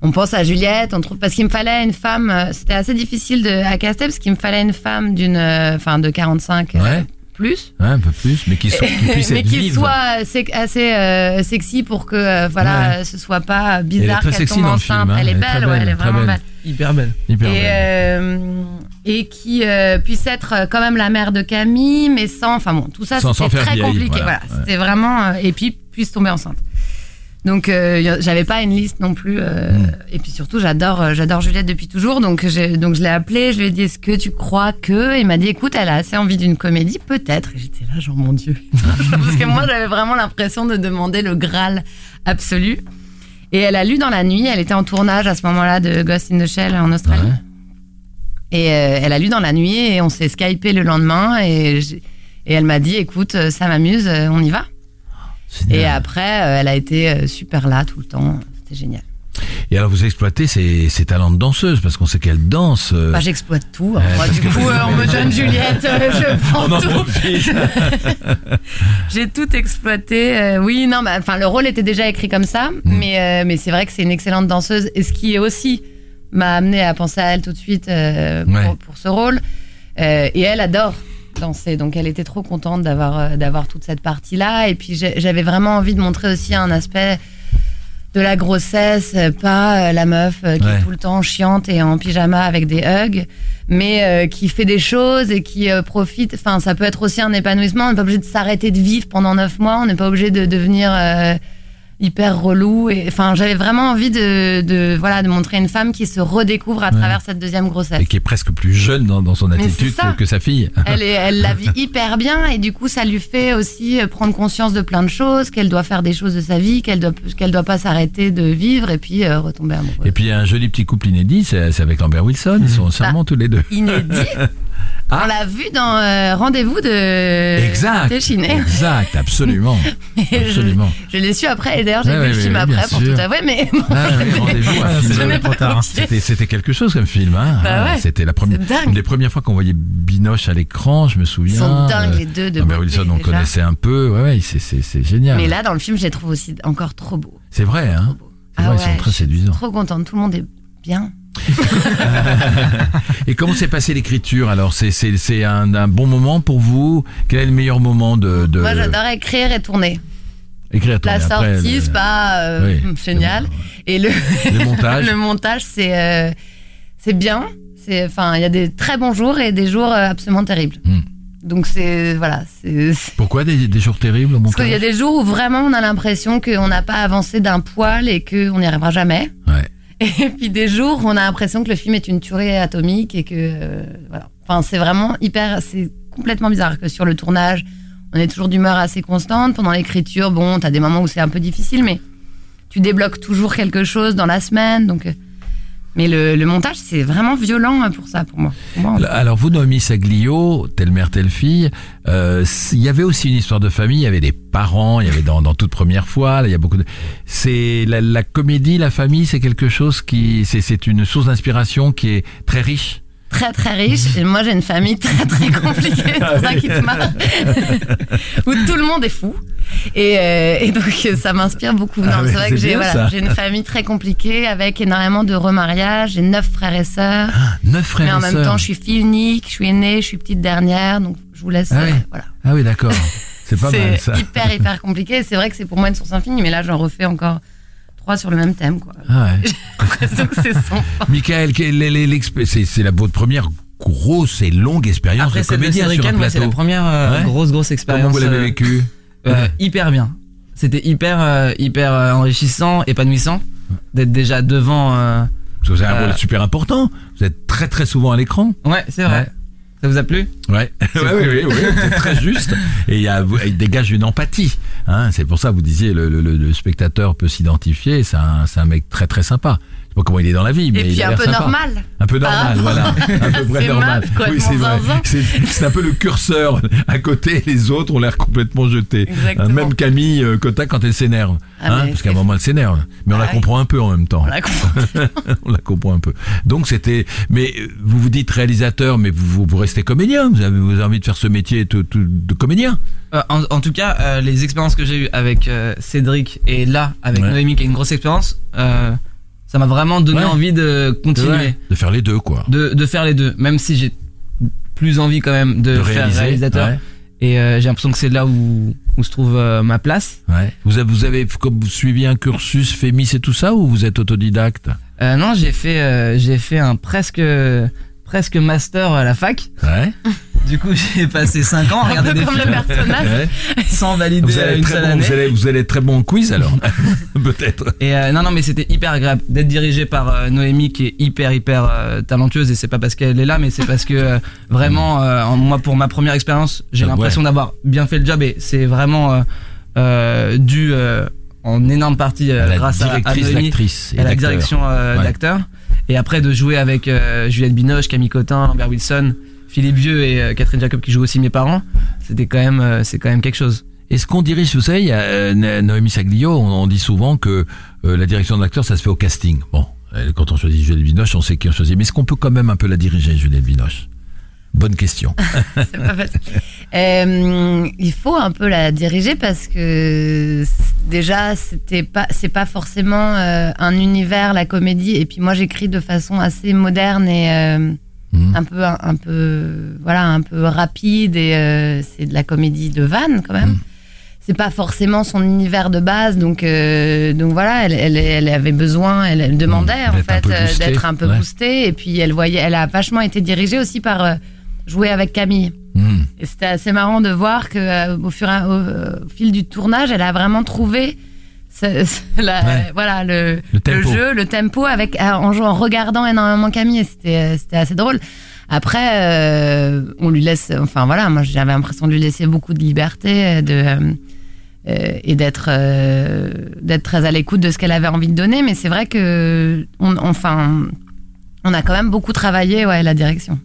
on pense à Juliette, on trouve parce qu'il me fallait une femme. euh, C'était assez difficile de à caster parce qu'il me fallait une femme d'une, euh, enfin de 45 euh, Ouais. Plus. Ouais, un peu plus, mais qui, puisse mais vive. soit sec- assez euh, sexy pour que euh, voilà Ouais. ce soit pas Elle est bizarre très qu'elle sexy tombe dans le enceinte film, hein. elle est Elle est belle ouais belle, elle est vraiment belle. belle Hyper belle. Hyper et, belle. euh, et qui euh, puisse être euh, quand même la mère de Camille, mais sans, enfin bon, tout ça faire très vieille, compliqué. voilà, Voilà, ouais. c'était vraiment euh, et puis puisse tomber enceinte. Donc euh, j'avais pas une liste non plus. euh, Mm. Et puis surtout j'adore euh, j'adore Juliette depuis toujours. Donc donc je l'ai appelé, je lui ai dit est-ce que tu crois que Il m'a dit écoute elle a assez envie d'une comédie peut-être. Et j'étais là genre mon dieu parce que moi j'avais vraiment l'impression de demander le graal absolu. Et elle a lu dans la nuit. Elle était en tournage à ce moment-là de Ghost in the Shell en Australie. Ouais. Et euh, elle a lu dans la nuit et on s'est skypé le lendemain et, et elle m'a dit écoute ça m'amuse on y va. Et après euh, elle a été euh, super là tout le temps c'était génial Et alors vous exploitez ses, ses talents de danseuse parce qu'on sait qu'elle danse. euh, bah, j'exploite tout. Ouais, moi parce du coup euh, on me donne Juliette euh, je prends on en tout profite. j'ai tout exploité euh, oui non bah, enfin le rôle était déjà écrit comme ça Mm. mais euh, mais c'est vrai que c'est une excellente danseuse et ce qui est aussi m'a amené à penser à elle tout de suite euh, Ouais. pour, ce rôle Euh, et elle adore donc elle était trop contente d'avoir euh, d'avoir toute cette partie là et puis j'avais vraiment envie de montrer aussi un aspect de la grossesse, euh, pas euh, la meuf qui Ouais. est tout le temps chiante et en pyjama avec des hugs, mais euh, qui fait des choses et qui euh, profite. Enfin, ça peut être aussi un épanouissement. On n'est pas obligé de s'arrêter de vivre pendant neuf mois. On n'est pas obligé de devenir euh, hyper relou. Et enfin, j'avais vraiment envie de, de voilà de montrer une femme qui se redécouvre à Ouais. travers cette deuxième grossesse. Et qui est presque plus jeune dans, dans son attitude ça. que, sa fille. Elle, est, elle la vit hyper bien et du coup ça lui fait aussi euh, prendre conscience de plein de choses, qu'elle doit faire des choses de sa vie, qu'elle doit qu'elle doit pas s'arrêter de vivre et puis euh, retomber amoureuse. Et puis il y a un joli petit couple inédit, c'est c'est avec Lambert Wilson. Ils sont charmants tous les deux. Inédit. Ah. On l'a vu dans euh, Rendez-vous de Exact. Téchiné. Exact, absolument. Je- Absolument. Je, l'ai su après et d'ailleurs j'ai vu le film après pour sûr. tout avouer mais bon, Ah. C'était, quelque chose comme film. Hein. Bah ouais. C'était la première, une des premières fois qu'on voyait Binoche à l'écran, je me souviens. Ils sont dingues les deux de Lambert beauté, Wilson, on déjà. connaissait un peu. Ouais, ouais, c'est, génial. Mais là dans le film je les trouve aussi encore trop beaux. c'est vrai, hein. Ah vrai, ouais, ils sont très séduisants. Trop contente, tout le monde est bien. Et comment s'est passée l'écriture alors? C'est, un, un bon moment pour vous? Quel est le meilleur moment de, de Moi j'adore écrire et tourner. écrire La Attendez, après, sortie, le- c'est pas euh, Oui. génial. Et le, Le montage. le montage, c'est euh, c'est bien. Enfin, il y a des très bons jours et des jours euh, absolument terribles. Hmm. Donc c'est voilà, Pourquoi des, des jours terribles au parce qu'il y a montage? des jours où vraiment on a l'impression qu'on n'a pas avancé d'un poil et qu'on n'y arrivera jamais. Ouais. Et puis des jours on a l'impression que le film est une tuerie atomique et que euh, voilà. Enfin, c'est vraiment hyper, c'est complètement bizarre que sur le tournage, on est toujours d'humeur assez constante. Pendant l'écriture, bon, t'as des moments où c'est un peu difficile, mais tu débloques toujours quelque chose dans la semaine. Donc, euh, mais le, le montage, c'est vraiment violent euh, pour ça, pour moi. Alors vous, Noémie Saglio, telle mère, telle fille, euh, il y avait aussi une histoire de famille, il y avait des parents, il y avait dans, dans toute première fois, il y a beaucoup de... C'est la, la comédie, la famille, c'est quelque chose qui... C'est une source d'inspiration qui est très riche. Très très riche. Et moi j'ai une famille très très compliquée. C'est pour ça qu'il se marre. Où tout le monde est fou. Et, euh, et donc euh, ça m'inspire beaucoup. Ah c'est vrai que j'ai voilà, une famille très compliquée avec énormément de remariages. J'ai neuf frères et sœurs. Neuf frères mais en et même sœurs. temps je suis fille unique. Je suis aînée je suis petite dernière. Donc je vous laisse Ah euh, oui. voilà. Ah oui, d'accord. C'est pas mal ça. hyper hyper compliqué. C'est vrai que c'est pour moi une source infinie mais là j'en refais encore trois sur le même thème quoi Ah ouais. j'ai l'impression que c'est sans fin Michael, c'est, c'est la votre première grosse et longue expérience Après de comédien sur un ouais, c'est plateau. la première euh, Ouais. grosse grosse expérience. Comment vous l'avez euh, vécu euh, Hyper bien. C'était hyper euh, hyper euh, enrichissant, épanouissant d'être déjà devant. euh, Parce que vous avez un rôle super important. Vous êtes très très souvent à l'écran. Ouais, c'est vrai. Ouais. Ça vous a plu? Ouais, ouais, oui, oui, oui, c'est très juste. Et il, dégage une empathie. Hein, c'est pour ça, vous disiez, le, le, le spectateur peut s'identifier. C'est un, c'est un mec très très sympa. Pas comment il est dans la vie, mais et il puis a un l'air peu sympa. normal Un peu normal, rapport voilà. Un peu à vrai ces normal. Oui, c'est vrai. C'est un peu le curseur. À côté, les autres ont l'air complètement jetés. Exactement. Même Camille euh, Cotta quand elle s'énerve. Ah, hein, parce qu'à un moment, elle s'énerve. Mais on Ah la oui. comprend un peu en même temps. on l'a compris on la comprend un peu. Donc c'était, mais euh, vous vous dites réalisateur, mais vous, vous, vous restez comédien. Vous avez, vous avez envie de faire ce métier de, comédien. Euh, en, en tout cas, euh, les expériences que j'ai eues avec euh, Cédric et là avec Ouais. Noémie qui est une grosse expérience, euh, ça m'a vraiment donné Ouais. envie de continuer, Ouais. De faire les deux, quoi. de, de faire les deux, même si j'ai plus envie quand même de, De faire réalisateur. ouais. Et euh, j'ai l'impression que c'est là où, où se trouve euh, ma place. Ouais. Vous avez, vous avez comme vous suivi un cursus Fémis et tout ça, ou vous êtes autodidacte? Euh, non, j'ai fait euh, j'ai fait un presque presque master à la fac. Ouais. Du coup, j'ai passé 5 ans à regarder des comme le films personnage Ouais. sans valider Vous, allez une être très seule bon, année. vous, allez, vous allez être très bon en quiz alors, peut-être. Et euh, non, non, mais c'était hyper agréable d'être dirigé par euh, Noémie qui est hyper, hyper euh, talentueuse. Et c'est pas parce qu'elle est là, mais c'est parce que euh, vraiment, euh, en- moi, pour ma première expérience, j'ai Ah, l'impression d'avoir bien fait le job. Et c'est vraiment euh, euh, dû euh, en énorme partie euh, la grâce à, à Noémie et à la d'acteur. direction euh, Ouais. Et après, de jouer avec euh, Juliette Binoche, Camille Cotin, Lambert Wilson, Philippe Vieux et euh, Catherine Jacob qui jouent aussi mes parents, c'était quand même, euh, c'est quand même quelque chose. Est-ce qu'on dirige, vous savez, il y a euh, No- Noémie Saglio, on, dit souvent que euh, la direction de l'acteur, ça se fait au casting. Bon, quand on choisit Juliette Binoche, on sait qui on choisit. Mais est-ce qu'on peut quand même un peu la diriger, Juliette Binoche? Bonne question. c'est pas facile. Euh, il faut un peu la diriger parce que déjà c'était pas c'est pas forcément euh, un univers la comédie et puis moi j'écris de façon assez moderne et euh, Mhm. un peu un, un peu voilà un peu rapide et c'est de la comédie de vanne quand même. Mhm. c'est pas forcément son univers de base, donc donc voilà, elle, elle, elle avait besoin, elle, elle demandait Mmh, en d'être un fait peu boostée, d'être un peu ouais. boostée, et puis elle voyait, elle a vachement été dirigée aussi par jouer avec Camille. Hmm. Et c'était assez marrant de voir que euh, au fur et au, au fil du tournage, elle a vraiment trouvé ce- ce- la- Ouais. voilà le, jeu, le tempo avec euh, en, jouant- en regardant énormément Camille. C'était euh, c'était assez drôle. Après, on lui laisse, enfin voilà, moi j'avais l'impression de lui laisser beaucoup de liberté de, et d'être d'être très à l'écoute de ce qu'elle avait envie de donner. Mais c'est vrai que, on, enfin, on a quand même beaucoup travaillé, ouais, la direction.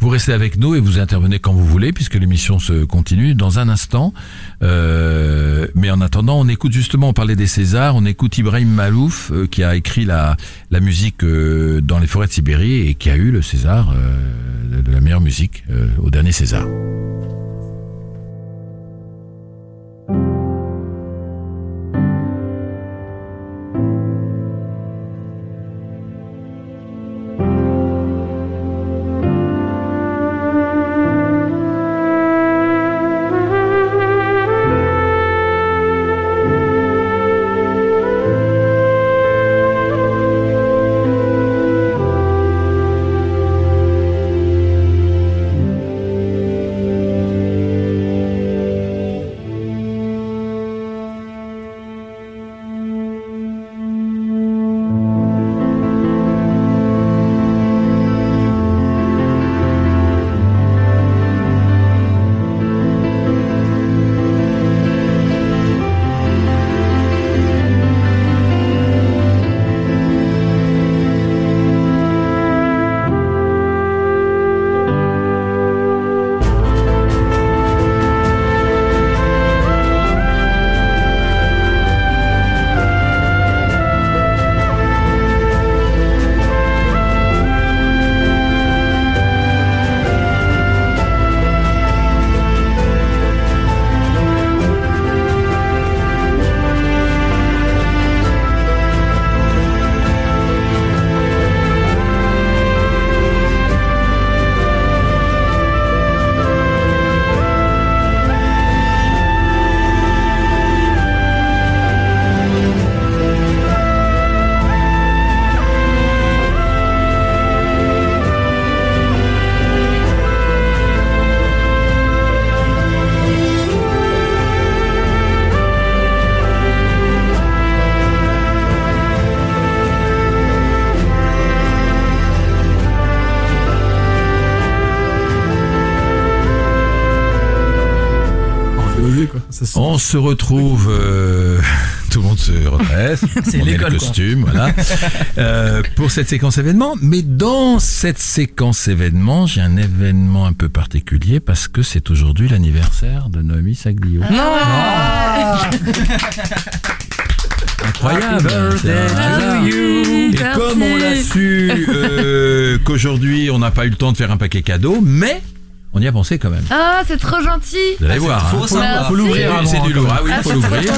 Vous restez avec nous et vous intervenez quand vous voulez puisque l'émission se continue dans un instant. Euh, mais en attendant, on écoute justement, on parlait des Césars, on écoute Ibrahim Malouf euh, qui a écrit la, la musique euh, dans les forêts de Sibérie et qui a eu le César euh, de la meilleure musique au dernier César. On se retrouve, euh, tout le monde se redresse, C'est on met l'école, le quoi. costume, voilà, euh, pour cette séquence événement. Mais dans cette séquence événement, j'ai un événement un peu particulier parce que c'est aujourd'hui l'anniversaire de Noémie Saglio. Incroyable. c'est un hasard. Et comme on l'a su euh, qu'aujourd'hui on n'a pas eu le temps de faire un paquet cadeau, mais on y a pensé quand même. Ah, c'est trop gentil. Vous allez voir. faut hein. Faut l'ouvrir C'est- C'est du lourd. Ah oui, Ah, il faut l'ouvrir.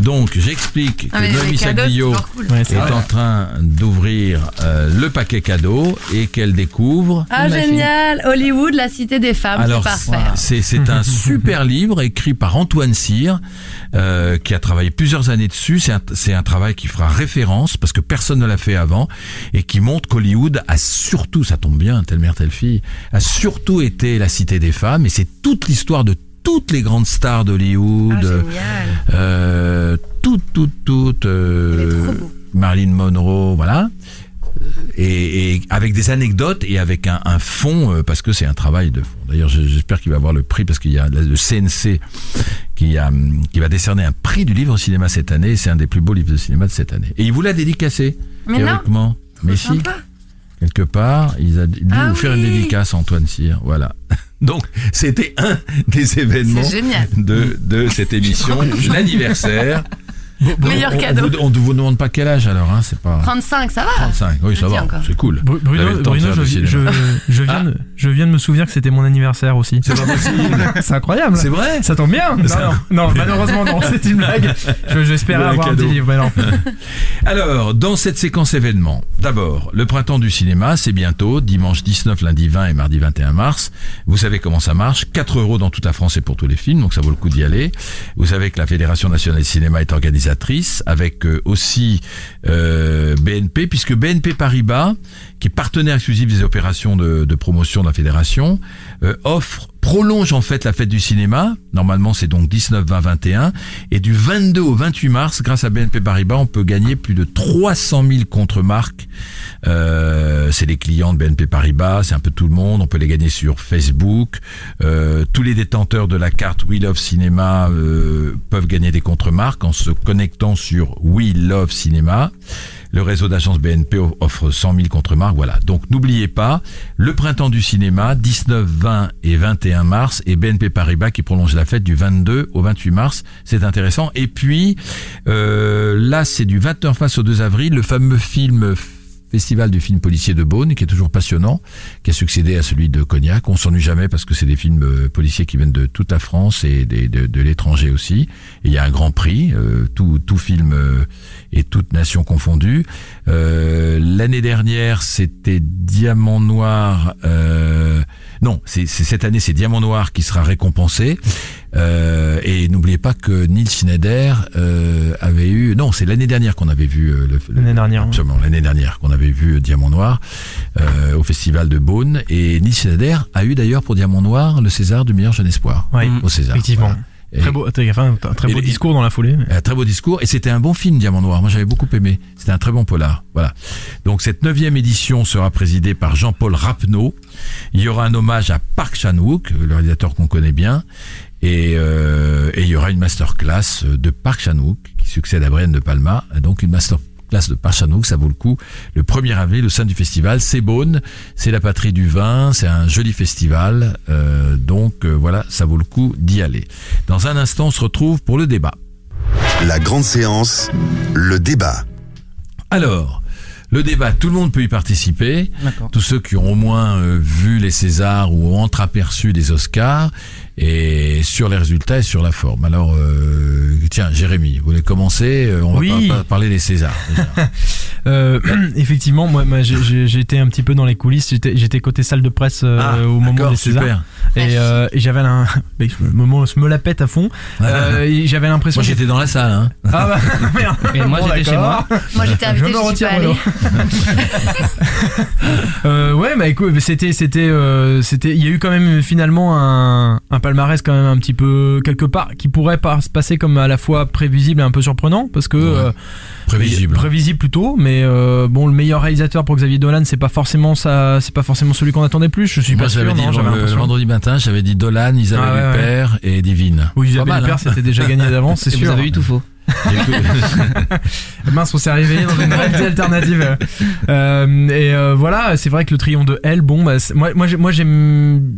Donc j'explique que Ah, Noémie Saglio cool. Ouais, est en train d'ouvrir euh, le paquet cadeau et qu'elle découvre. Ah, génial. Hollywood, la cité des femmes, c'est Alors, parfait. c'est c'est un super livre écrit par Antoine Cyr, euh, qui a travaillé plusieurs années dessus. C'est un, c'est un travail qui fera référence parce que personne ne l'a fait avant et qui montre qu'Hollywood a surtout, ça tombe bien, telle mère telle fille, a surtout été la cité des femmes et c'est toute l'histoire de toutes les grandes stars d'Hollywood. Ah. Euh, toutes, toutes, toutes. euh. Marilyn Monroe, voilà. Et, et avec des anecdotes et avec un, un fond, euh, parce que c'est un travail de fond. D'ailleurs, je- j'espère qu'il va avoir le prix, parce qu'il y a le CNC qui, a, qui va décerner un prix du livre au cinéma cette année. C'est un des plus beaux livres de cinéma de cette année. Et il vous l'a dédicacé, Mais non. théoriquement. Mais si, Sympa. Quelque part, il a dû Ah vous faire une oui. dédicace, Antoine Cyr. Voilà. Donc, c'était un des événements de, de cette émission, l'anniversaire. Meilleur on, cadeau. On, ne vous demande pas quel âge alors, hein, c'est pas 35, ça va. 35. Oui, Je ça va, c'est cool. Bruno, Bruno, je, je, je viens, Ah. Je viens de me souvenir que c'était mon anniversaire aussi. C'est pas possible. C'est incroyable. C'est vrai Ça tombe bien. Non, non, non, malheureusement non, c'est une blague. Je- J'espérais avoir un cadeau. petit livre, mais non. Alors, dans cette séquence événements, d'abord, le printemps du cinéma, c'est bientôt, dimanche 19, lundi 20 et mardi 21 mars. Vous savez comment ça marche, 4 euros dans toute la France et pour tous les films, donc ça vaut le coup d'y aller. Vous savez que la Fédération nationale du cinéma est organisatrice, avec euh, aussi euh, BNP, puisque BNP Paribas, qui est partenaire exclusif des opérations de, promotion de la Fédération, euh, offre prolonge en fait la fête du cinéma. Normalement, c'est donc 19, 20, 21. Et du 22 au 28 mars, grâce à BNP Paribas, on peut gagner plus de 300 000 contre-marques. Euh, c'est les clients de BNP Paribas, c'est un peu tout le monde. On peut les gagner sur Facebook. Euh, tous les détenteurs de la carte We Love Cinéma euh, peuvent gagner des contre-marques en se connectant sur We Love Cinéma. Le réseau d'agences BNP offre 100 000 contre-marques. Voilà. Donc n'oubliez pas, le printemps du cinéma, 19, 20 et 21 mars, et BNP Paribas qui prolonge la fête du 22 au 28 mars. C'est intéressant. Et puis, euh, là, c'est du 29 mars au 2 avril, le fameux film Festival du film policier de Beaune, qui est toujours passionnant, qui a succédé à celui de Cognac. On s'ennuie jamais parce que c'est des films euh, policiers qui viennent de toute la France et de, l'étranger aussi. Il y a un grand prix, euh, tout, tout film euh, et toute nation confondue. Euh, L'année dernière, c'était Diamant Noir. Non, c'est cette année, c'est Diamant Noir qui sera récompensé. Euh, et n'oubliez pas que Neil Schneider euh, avait eu. Non, c'est l'année dernière qu'on avait vu euh, L'année dernière. Absolument, l'année dernière qu'on avait vu Diamant Noir au festival de Beaune. Et Neil Schneider a eu d'ailleurs pour Diamant Noir le César du meilleur jeune espoir Oui, au César. effectivement. Voilà. Très beau, enfin, un très Et beau les- discours dans la foulée. un très beau discours et c'était un bon film Diamant Noir. Moi j'avais beaucoup aimé. C'était un très bon polar. Voilà. Donc cette neuvième édition sera présidée par Jean-Paul Rapneau. Il y aura un hommage à Park Chan-wook, le réalisateur qu'on connaît bien, et, euh, et il y aura une masterclass de Park Chan-wook qui succède à Brian de Palma. Donc une masterclass de Park Chan-wook, ça vaut le coup. Le 1er avril au sein du festival, c'est Beaune, c'est la patrie du vin, c'est un joli festival. Euh, donc euh, voilà, ça vaut le coup d'y aller. Dans un instant, on se retrouve pour le débat. La grande séance, le débat. Alors, le débat, tout le monde peut y participer. Tous ceux qui ont au moins euh, vu les Césars ou ont entreaperçu des Oscars et sur les résultats et sur la forme. Alors, euh, tiens, Jérémy, vous voulez commencer Euh, On va Oui. pas, pas parler des Césars. Euh, effectivement, moi, été un petit peu dans les coulisses. J'étais j'étais côté salle de presse euh, Ah, au moment des Césars. super. Et, euh, et j'avais un, mais je me, la pète à fond. Euh, j'avais l'impression. Moi, que- j'étais dans la salle. Hein. Ah bah merde. Et moi, Bon, j'étais chez moi. Moi j'étais invitée, Je me retire. Euh, ouais, bah écoute, c'était, c'était, euh, c'était, il y a eu quand même finalement un, un palmarès quand même un petit peu quelque part qui pourrait pas se passer comme à la fois prévisible et un peu surprenant parce que Ouais. euh, Prévisible. prévisible plutôt, mais euh, bon, le meilleur réalisateur pour Xavier Dolan, c'est pas forcément ça, c'est pas forcément celui qu'on attendait plus. Je suis Moi, pas sûr, dit non, le, j'avais le vendredi matin, j'avais dit Dolan, Isabelle Ah ouais, ouais. Huppert et Divine. Oui, Isabelle mal, Huppert, hein. c'était déjà gagné d'avance, c'est sûr. vous avez eu tout faux. Mince, on s'est réveillé dans une réalité alternative. Euh, et euh, voilà, c'est vrai que le triomphe de Elle, bon, bah, moi, moi, j'aime.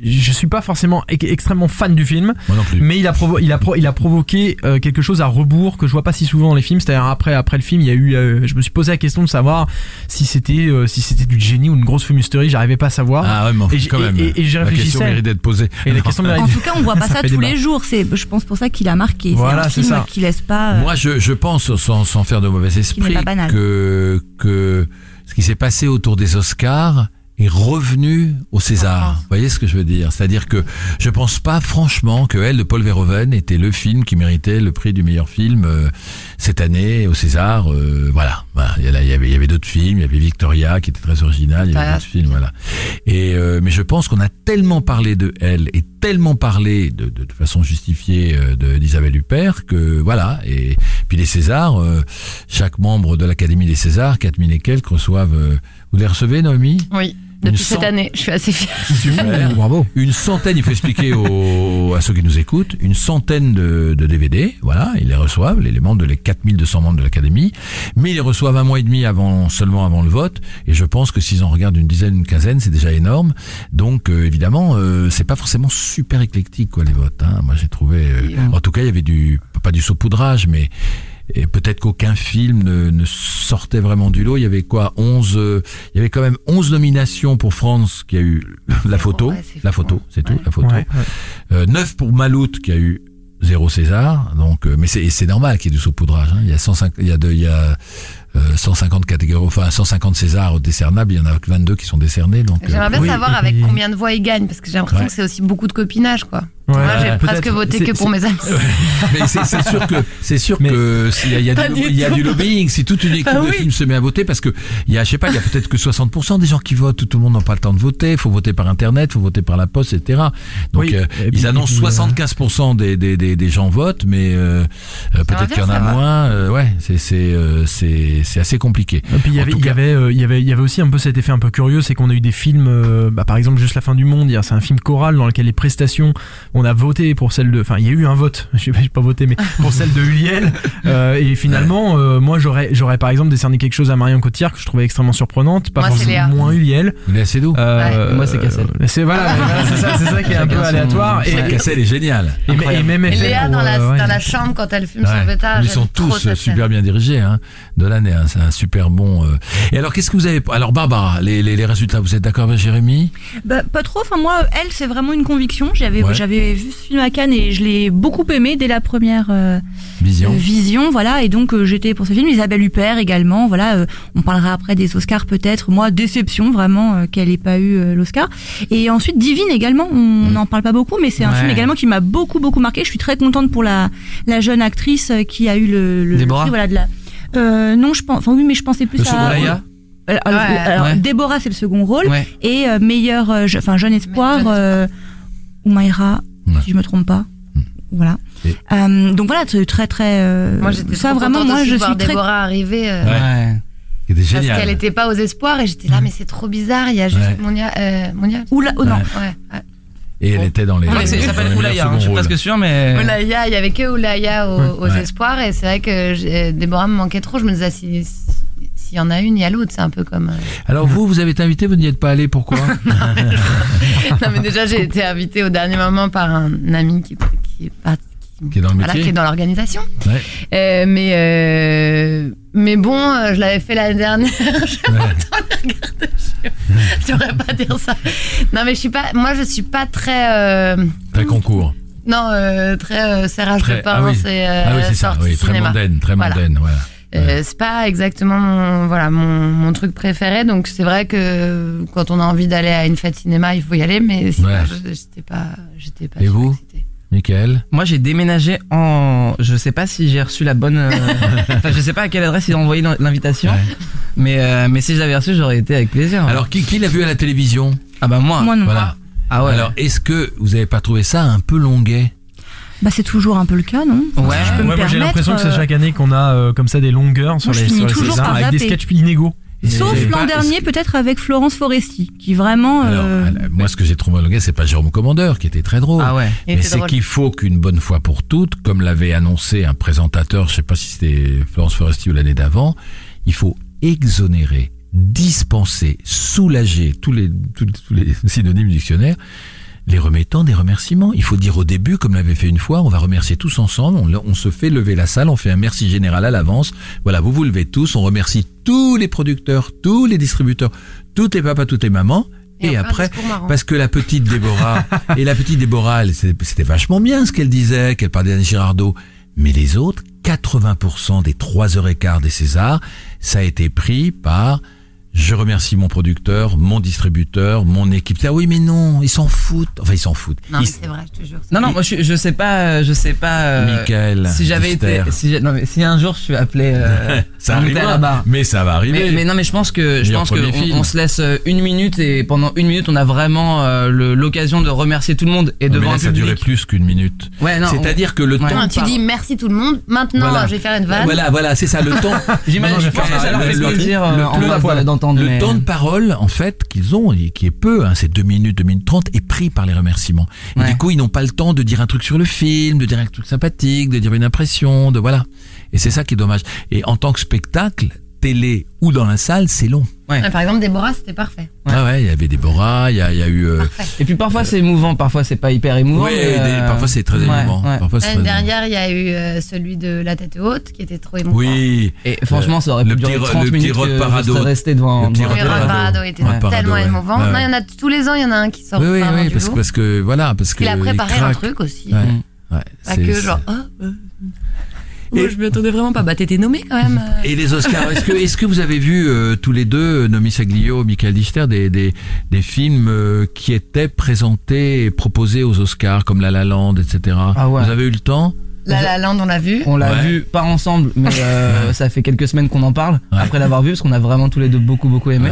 Je suis pas forcément e- extrêmement fan du film, Moi non plus. mais il a, provo- il a, pro- il a provoqué euh, quelque chose à rebours que je vois pas si souvent dans les films. C'est-à-dire après, après le film, il y a eu, euh, je me suis posé la question de savoir si c'était, euh, si c'était du génie ou une grosse fumisterie. J'arrivais pas à savoir. Ah ouais, mais Et quand même. et- et- et j'y la question mérite d'être posée. Et la question mérite- En tout cas, on voit pas Ça tous débat. les jours. C'est, je pense pour ça qu'il a marqué. Voilà, c'est un c'est film ça. qui laisse pas. euh, Moi, je, je pense, sans, sans faire de mauvais esprit, que ce qui s'est passé autour des Oscars est revenu au César. Vous voyez ce que je veux dire? C'est-à-dire que je pense pas franchement que Elle de Paul Verhoeven était le film qui méritait le prix du meilleur film euh, cette année au César. euh, voilà. Voilà. Il y avait, il y avait d'autres films. Il y avait Victoria qui était très original. Il y avait d'autres films. Voilà. Et euh, mais je pense qu'on a tellement parlé de Elle et tellement parlé de, de, de façon justifiée euh, d'Isabelle Huppert que voilà. Et puis les Césars, euh, chaque membre de l'Académie des Césars, 4000 et quelques, reçoivent. euh, vous les recevez, Naomi? Oui, Depuis cette année, je suis assez. Super. bravo. Une centaine, il faut expliquer aux, à ceux qui nous écoutent, une centaine de, de DVD, voilà, ils les reçoivent, les, les membres de les 4200 membres de l'Académie, mais ils les reçoivent un mois et demi avant, seulement avant le vote, et je pense que s'ils en regardent une dizaine, une quinzaine, c'est déjà énorme, donc euh, évidemment, euh, c'est pas forcément super éclectique, quoi, les votes, hein. moi j'ai trouvé, euh, en tout cas, il y avait du, pas du saupoudrage, mais et peut-être qu'aucun film ne, ne sortait vraiment du lot. Il y avait quoi 11 euh, Il y avait quand même 11 nominations pour France qui a eu la photo, ouais, la photo, c'est tout, Ouais. la photo. Ouais, ouais. Euh, 9 pour Maloute qui a eu zéro César. Donc, euh, mais c'est normal qu'il y ait du saupoudrage. Hein. Il y a 150, il y a de, il y a 150 catégories, enfin 150 Césars décernables. Il y en a que 22 qui sont décernés. Donc, euh, J'aimerais bien oui, savoir avec puis- combien de voix il gagne, parce que j'ai l'impression Ouais. que c'est aussi beaucoup de copinage, quoi. Ouais, Moi, j'ai presque voté que pour mes amis. mais c'est sûr que c'est sûr Mais- que s'il y a, y du, du il y a tout. du lobbying. Si toute une équipe Ah de oui. films se met à voter, parce que il y a, je sais pas, il y a peut-être que 60% des gens qui votent. Tout le monde n'a pas le temps de voter. Il faut voter par internet, il faut voter par la poste, etc. Donc Oui, euh, et puis- ils annoncent et puis, euh, 75% des, des, des, des gens votent, mais euh, euh, peut-être qu'il y en a moins. Euh, ouais, c'est c'est euh, c'est c'est assez compliqué. Et puis il y avait, tout il y cas- avait, euh, il y avait, il y avait aussi un peu cet effet un peu curieux, c'est qu'on a eu des films, euh, bah, par exemple juste la fin du monde. C'est un film choral dans lequel les prestations, on a voté pour celle de, enfin il y a eu un vote, je sais pas, voté, mais pour celle de Huliel. Euh, et finalement, euh, moi j'aurais, j'aurais par exemple décerné quelque chose à Marion Cotillard que je trouvais extrêmement surprenante, pas Moi, c'est Léa. forcément moins Huliel. Il est assez doux. Euh, Ouais, moi, c'est Cassel. euh, C'est voilà, mais c'est ça, c'est ça qui est un peu son- aléatoire. Et, La cassette est géniale. et, et même Et Léa pour, dans la, ouais. dans la chambre quand elle fume Ouais. son pétard. Ils sont tous super bien dirigés hein, de c'est un super bon. euh. Et alors, qu'est-ce que vous avez Alors, Barbara, les, les, les résultats, vous êtes d'accord avec Jérémy Bah, pas trop. Enfin, moi, elle, c'est vraiment une conviction. J'avais, Ouais. j'avais vu ce film à Cannes et je l'ai beaucoup aimé dès la première euh, Vision. euh, vision. Voilà. Et donc, j'étais pour ce film. Isabelle Huppert également. Voilà. on parlera après des Oscars peut-être. Moi, déception vraiment qu'elle ait pas eu l'Oscar. Et ensuite, Divine également. On Mm. n'en parle pas beaucoup, mais c'est un Ouais. film également qui m'a beaucoup, beaucoup marqué. Je suis très contente pour la, la jeune actrice qui a eu le, le prix, voilà, de la. Euh, non, je pense. Enfin, oui, mais je pensais plus Le à. second Laïa Alors, Ouais. alors, Ouais. Déborah, c'est le second rôle Ouais. et euh, meilleur euh, je- enfin jeune espoir euh, Oumaira Ouais. si je me trompe pas Mm. voilà Et- Euh, donc voilà c'est très très euh, Moi, j'étais ça trop vraiment moi je voir suis très Déborah arriver. euh, Ouais. Ouais. C'était Parce qu'elle était pas aux espoirs et j'étais là, mais c'est trop bizarre. Il y a juste Ouais. Monia. Euh, Monia Oula oh non Ouais. Ouais. Ouais. Et elle était dans les. Il les s'appelle Oulaya, hein, je suis presque sûr, mais. Oulaya, il y avait que Oulaya aux, aux Ouais. espoirs et c'est vrai que Déborah me manquait trop. Je me disais, si- si- s'il y en a une, il y a l'autre. C'est un peu comme. euh, Alors vous, vous avez été invité, vous n'y êtes pas allé, pourquoi non, mais déjà, j'ai été invitée au dernier moment par un ami qui, qui est parti. Qui est dans le Voilà, métier qui est dans l'organisation. Ouais. Euh, mais, euh, mais bon, euh, je l'avais fait l'année dernière. je Ouais. je devrais pas dire ça. Non, mais je suis pas. Moi, je suis pas très. Très concours. non, très serrage de ah oui. pince et euh, ah oui, c'est ça. Oui, très cinéma. mondaine, très Voilà. mondaine, voilà. C'est pas exactement mon, voilà mon, mon truc préféré donc c'est vrai que quand on a envie d'aller à une fête cinéma il faut y aller mais sinon j'étais pas j'étais pas Et vous excitée. Michael Moi, j'ai déménagé en. Je sais pas si j'ai reçu la bonne. euh, Enfin, je sais pas à quelle adresse ils ont envoyé l'invitation. Ouais. Mais, euh, mais si je l'avais reçu, j'aurais été avec plaisir. Alors, qui, qui l'a vu à la télévision? Ah bah moi. moi non Voilà. Ah ouais. Alors, est-ce que vous avez pas trouvé ça un peu longuet? Bah c'est toujours un peu le cas non? Ouais. Si je peux me moi j'ai l'impression que c'est euh, chaque année qu'on a euh, comme ça des longueurs sur Moi, les, sur les par avec des sketchs inégaux. Sauf l'an dernier peut-être avec Florence Foresti qui vraiment Alors, euh, moi, ce que j'ai trouvé longuet, c'est pas Jérôme Commandeur, qui était très drôle. Ah ouais. Mais c'est qu'il faut qu'une bonne fois pour toutes, comme l'avait annoncé un présentateur, je sais pas si c'était Florence Foresti ou l'année d'avant, il faut exonérer, dispenser, soulager tous les, tous, tous les synonymes du dictionnaire, les remettant des remerciements. Il faut dire au début, comme l'avait fait une fois, on va remercier tous ensemble, on, on se fait lever la salle, on fait un merci général à l'avance. Voilà, vous vous levez tous, on remercie tous les producteurs, tous les distributeurs, toutes les papas, toutes les mamans. Et, après, parce que la petite Déborah, et la petite Déborah, c'était vachement bien ce qu'elle disait, qu'elle parlait d'Anne Girardot. Mais les autres, 80% des 3h15 des Césars, ça a été pris par je remercie mon producteur, mon distributeur, mon équipe. Ah oui, mais non, ils s'en foutent. Enfin, ils s'en foutent. non mais Ils- c'est vrai je te jure Non, non, moi je, je sais pas, euh, je sais pas. euh, Michael, si j'avais été, si, j'ai- non mais si un jour je suis appelé, euh, ça arrivera, mais ça va arriver. Mais, mais non, mais je pense que je pense que on, se laisse euh, une minute et pendant une minute on a vraiment euh, l'occasion de remercier tout le monde et Mais devant là, un ça public. durait plus qu'une minute. Ouais, non. C'est-à-dire que le Ouais. temps. Tu par- dis merci tout le monde maintenant Voilà. je vais faire une vanne Voilà, voilà, c'est ça, le temps. J'imagine je pense que faire ça leur un- fait plaisir le- mais- temps de parole, en fait, qu'ils ont, et qui est peu, hein, c'est 2 minutes, 2 minutes 30, est pris par les remerciements. Et Ouais. du coup, ils n'ont pas le temps de dire un truc sur le film, de dire un truc sympathique, de dire une impression, de voilà. Et c'est ça qui est dommage. Et en tant que spectacle, télé ou dans la salle, c'est long. Ouais. Par exemple, Déborah, c'était parfait. Ah ouais, il y avait Déborah, il y a, il y a eu. euh. Et puis parfois c'est émouvant, parfois c'est pas hyper émouvant. oui, mais, des- euh, parfois c'est très ouais, émouvant. ouais. Parfois, c'est L'année très dernière, il y a eu euh, celui de La tête haute qui était trop émouvant. Oui. Et franchement, ça aurait Le pu durer petit- 30 le petit minutes que Parado. je serais resté devant. Le petit devant Oui, Rod. Parado était Rod Parado, tellement ouais. émouvant. Ouais, Non, ouais. il y en a tous les ans, il y en a un qui sort Oui, oui, vraiment oui, du parce, lot. parce que voilà, parce que. Il a préparé un craque. truc aussi. Ouais. Mm. Ouais, Pas c'est- que genre, oh, euh, Et- moi, je m'y attendais vraiment pas. Bah, t'étais nommé quand même. euh. Et les Oscars, est-ce que, est-ce que vous avez vu euh, tous les deux, Nomi Saglio, Michael Dichter, des, des, des films euh, qui étaient présentés et proposés aux Oscars, comme La La Land, etc. Ah ouais. Vous avez eu le temps? La La Land, on l'a vu. On l'a Ouais. vu pas ensemble, mais euh, ça fait quelques semaines qu'on en parle Ouais. après l'avoir vu parce qu'on a vraiment tous les deux beaucoup beaucoup aimé.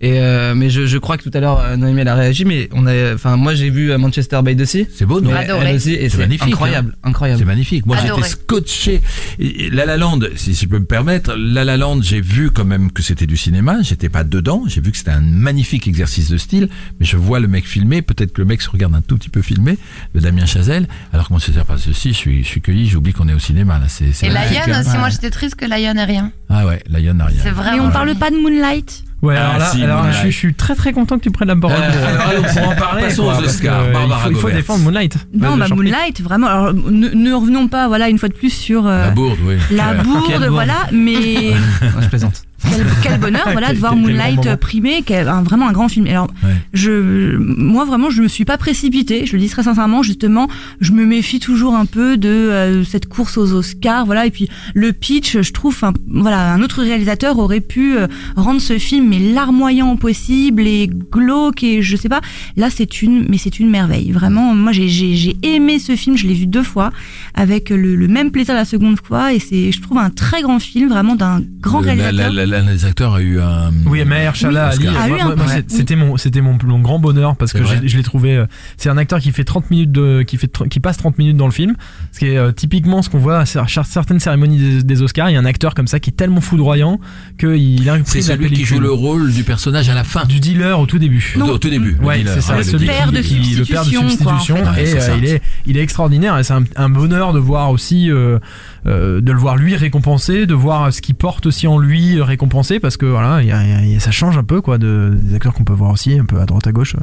Et euh, mais je, je crois que tout à l'heure euh, Noémie elle a réagi, mais on a, enfin moi j'ai vu euh, Manchester by the Sea. C'est beau, non Mais C'est c'est magnifique, incroyable, C'est incroyable. magnifique. Moi, j'étais scotché. Et- La La Land, si je peux me permettre, La La Land, j'ai vu quand même que c'était du cinéma. J'étais pas dedans. J'ai vu que c'était un magnifique exercice de style. Mais je vois le mec filmer. Peut-être que le mec se regarde un tout petit peu filmé, le Damien Chazelle. Alors que moi, c'est pas ceci. Je suis, je suis cueilli. J'oublie qu'on est au cinéma là. C'est, c'est Et Lion hein. aussi, Ouais. moi j'étais triste que Lion ait rien. Ah ouais, Lion n'a rien. C'est Mais vraiment. on parle pas de Moonlight Ouais, Ah, alors là, si, alors, je, je suis très très content que tu prennes la parole Euh, pour, alors, pour en parler. passons quoi, aux parce Oscars. que, euh, Barbara il faut, il faut défendre Moonlight. Non, Vas-y, bah. Moonlight, vraiment. Alors, ne, ne revenons pas, voilà, une fois de plus sur euh, La bourde, oui. la bourde, voilà, mais Ouais, je plaisante. Quel, quel bonheur, voilà, de voir Moonlight primé, qui est un- vraiment un grand film. Alors, Ouais. je, moi vraiment, je me suis pas précipitée. Je le dis très sincèrement, justement, je me méfie toujours un peu de euh, cette course aux Oscars, voilà. Et puis le pitch, je trouve, enfin, voilà, un autre réalisateur aurait pu euh, rendre ce film mais larmoyant possible et glauque et je sais pas. Là, c'est une, mais c'est une merveille. Vraiment, moi, j'ai j'ai j'ai aimé ce film. Je l'ai vu deux fois avec le, le même plaisir la seconde fois et c'est, je trouve, un très grand film, vraiment d'un grand la- réalisateur. la- la- L'un des acteurs a eu un. Oui, Maher Shala Oui, Ali. Ah, C'était mon, c'était mon, mon grand bonheur parce que je l'ai trouvé. euh, C'est un acteur qui fait 30 minutes de, qui fait, qui passe 30 minutes dans le film. Ce qui est euh, typiquement ce qu'on voit à cer- certaines cérémonies des, des Oscars. Il y a un acteur comme ça qui est tellement foudroyant qu'il a C'est celui qui joue le rôle du personnage à la fin. du dealer au tout début. Au, au tout début. Ouais, c'est ça, Ah, le père de qui, le père de substitution, quoi, en substitution, fait. Ouais, et euh, il est, il est extraordinaire et c'est un, un bonheur de voir aussi, euh, euh, de le voir lui récompensé, de voir ce qu'il porte aussi en lui récompensé parce que voilà, il y a- il y a- il y a- ça change un peu quoi de, des acteurs qu'on peut voir aussi un peu à droite à gauche.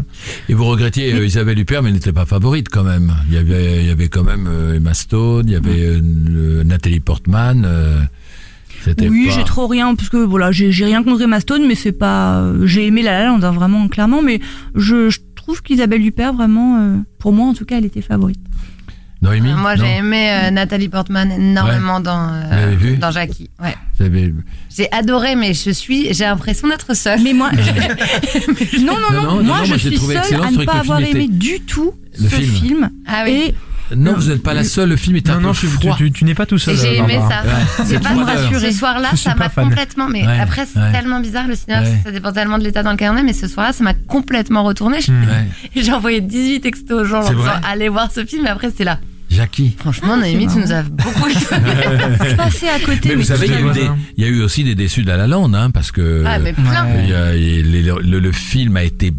Et vous regrettiez euh, Isabelle Huppert, mais elle n'était pas favorite quand même. Il y avait, il y avait quand même euh, Emma Stone, il y avait euh, Nathalie Portman. euh, Oui, pas- j'ai trop rien parce que voilà, j'ai j'ai rien contre Emma Stone, mais c'est pas. J'ai aimé La La Land hein, vraiment clairement, mais je, je trouve qu'Isabelle Huppert vraiment, euh, pour moi en tout cas, elle était favorite. Noémie Euh, Moi Non j'ai aimé euh, Nathalie Portman énormément dans, euh, vu dans Jackie. Ouais. J'ai adoré, mais je suis, j'ai l'impression d'être seule. Mais moi, je- non, non, Non, non, non, non, moi non, je moi, je suis seule à c'est ne pas avoir film aimé du tout Le ce film. film. Ah oui. Et Non, vous n'êtes pas la seule. Le film est un Non, non, peu tu, froid. tu, tu- tu n'es pas tout seul. J'ai euh, aimé ça. Ouais, C'est c'est pas rassurer. Ce soir-là, ça m'a complètement. Mais Ouais, après, c'est ouais. tellement bizarre le cinéma, Ouais. ça dépend tellement de l'état dans lequel on est. Mais ce soir-là, ça m'a complètement retourné. Ouais. J'ai envoyé 18 textos aux gens en C'est disant allez voir ce film. Et après, c'était là. Jackie. Franchement, Noémie, tu nous as beaucoup passé à côté, Mais mais, vous savez, il y, a eu des, il y a eu aussi des déçus de La La Land, hein, parce que Ah, mais plein. Ouais. il y a- il- les- le, le film a été euh,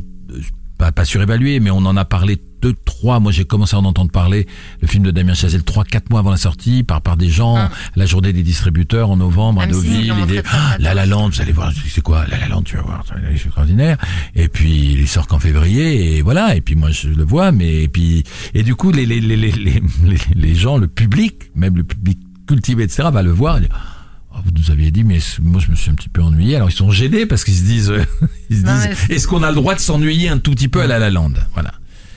pas, pas surévalué, mais on en a parlé deux, trois. Moi, j'ai commencé à en entendre parler. Le film de Damien Chazelle, trois, quatre mois avant la sortie, par par des gens. Ah. La journée des distributeurs en novembre à Deauville. Ah, très La. La Land, vous allez voir. C'est quoi La La Land Tu vas voir, être extraordinaire. Et puis il sort qu'en février, et voilà. Et puis moi, je le vois, mais et puis et du coup, les les les les les, gens, le public, même le public cultivé, etc., va le voir. et dire, vous nous aviez dit, mais moi je me suis un petit peu ennuyé. Alors ils sont gênés parce qu'ils se disent, euh, ils se Non, disent, mais c'est- est-ce qu'on a le droit de s'ennuyer un tout petit peu à La La Land? Voilà.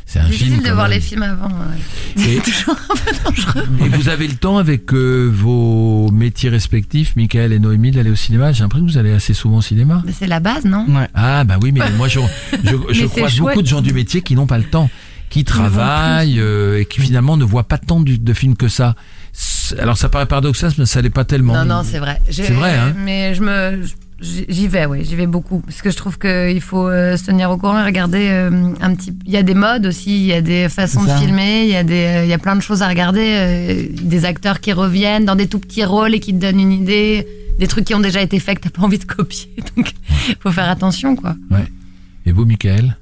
C'est un film. Difficile de voir même. les films avant. ouais. Et, et vous avez le temps avec euh, vos métiers respectifs, Michael et Noémie, d'aller au cinéma? J'ai l'impression que vous allez assez souvent au cinéma. Mais c'est la base, non? Ouais. Ah bah oui, mais moi je, je, je c'est croise chouette. beaucoup de gens du métier qui n'ont pas le temps, qui travaillent euh, et qui finalement ne voient pas tant de films que ça. Alors ça paraît paradoxal, mais ça l'est pas tellement. Non, non, c'est vrai. C'est vrai, hein Mais je me. j'y- vais, oui, j'y vais beaucoup. Parce que je trouve qu'il faut euh, se tenir au courant et regarder euh, un petit. Il y a des modes aussi, il y a des façons de filmer, il y, a des, euh, il y a plein de choses à regarder. euh, des acteurs qui reviennent dans des tout petits rôles et qui te donnent une idée. Des trucs qui ont déjà été faits que t'as pas envie de copier. Donc, faut faire attention, quoi. Et vous, Michael?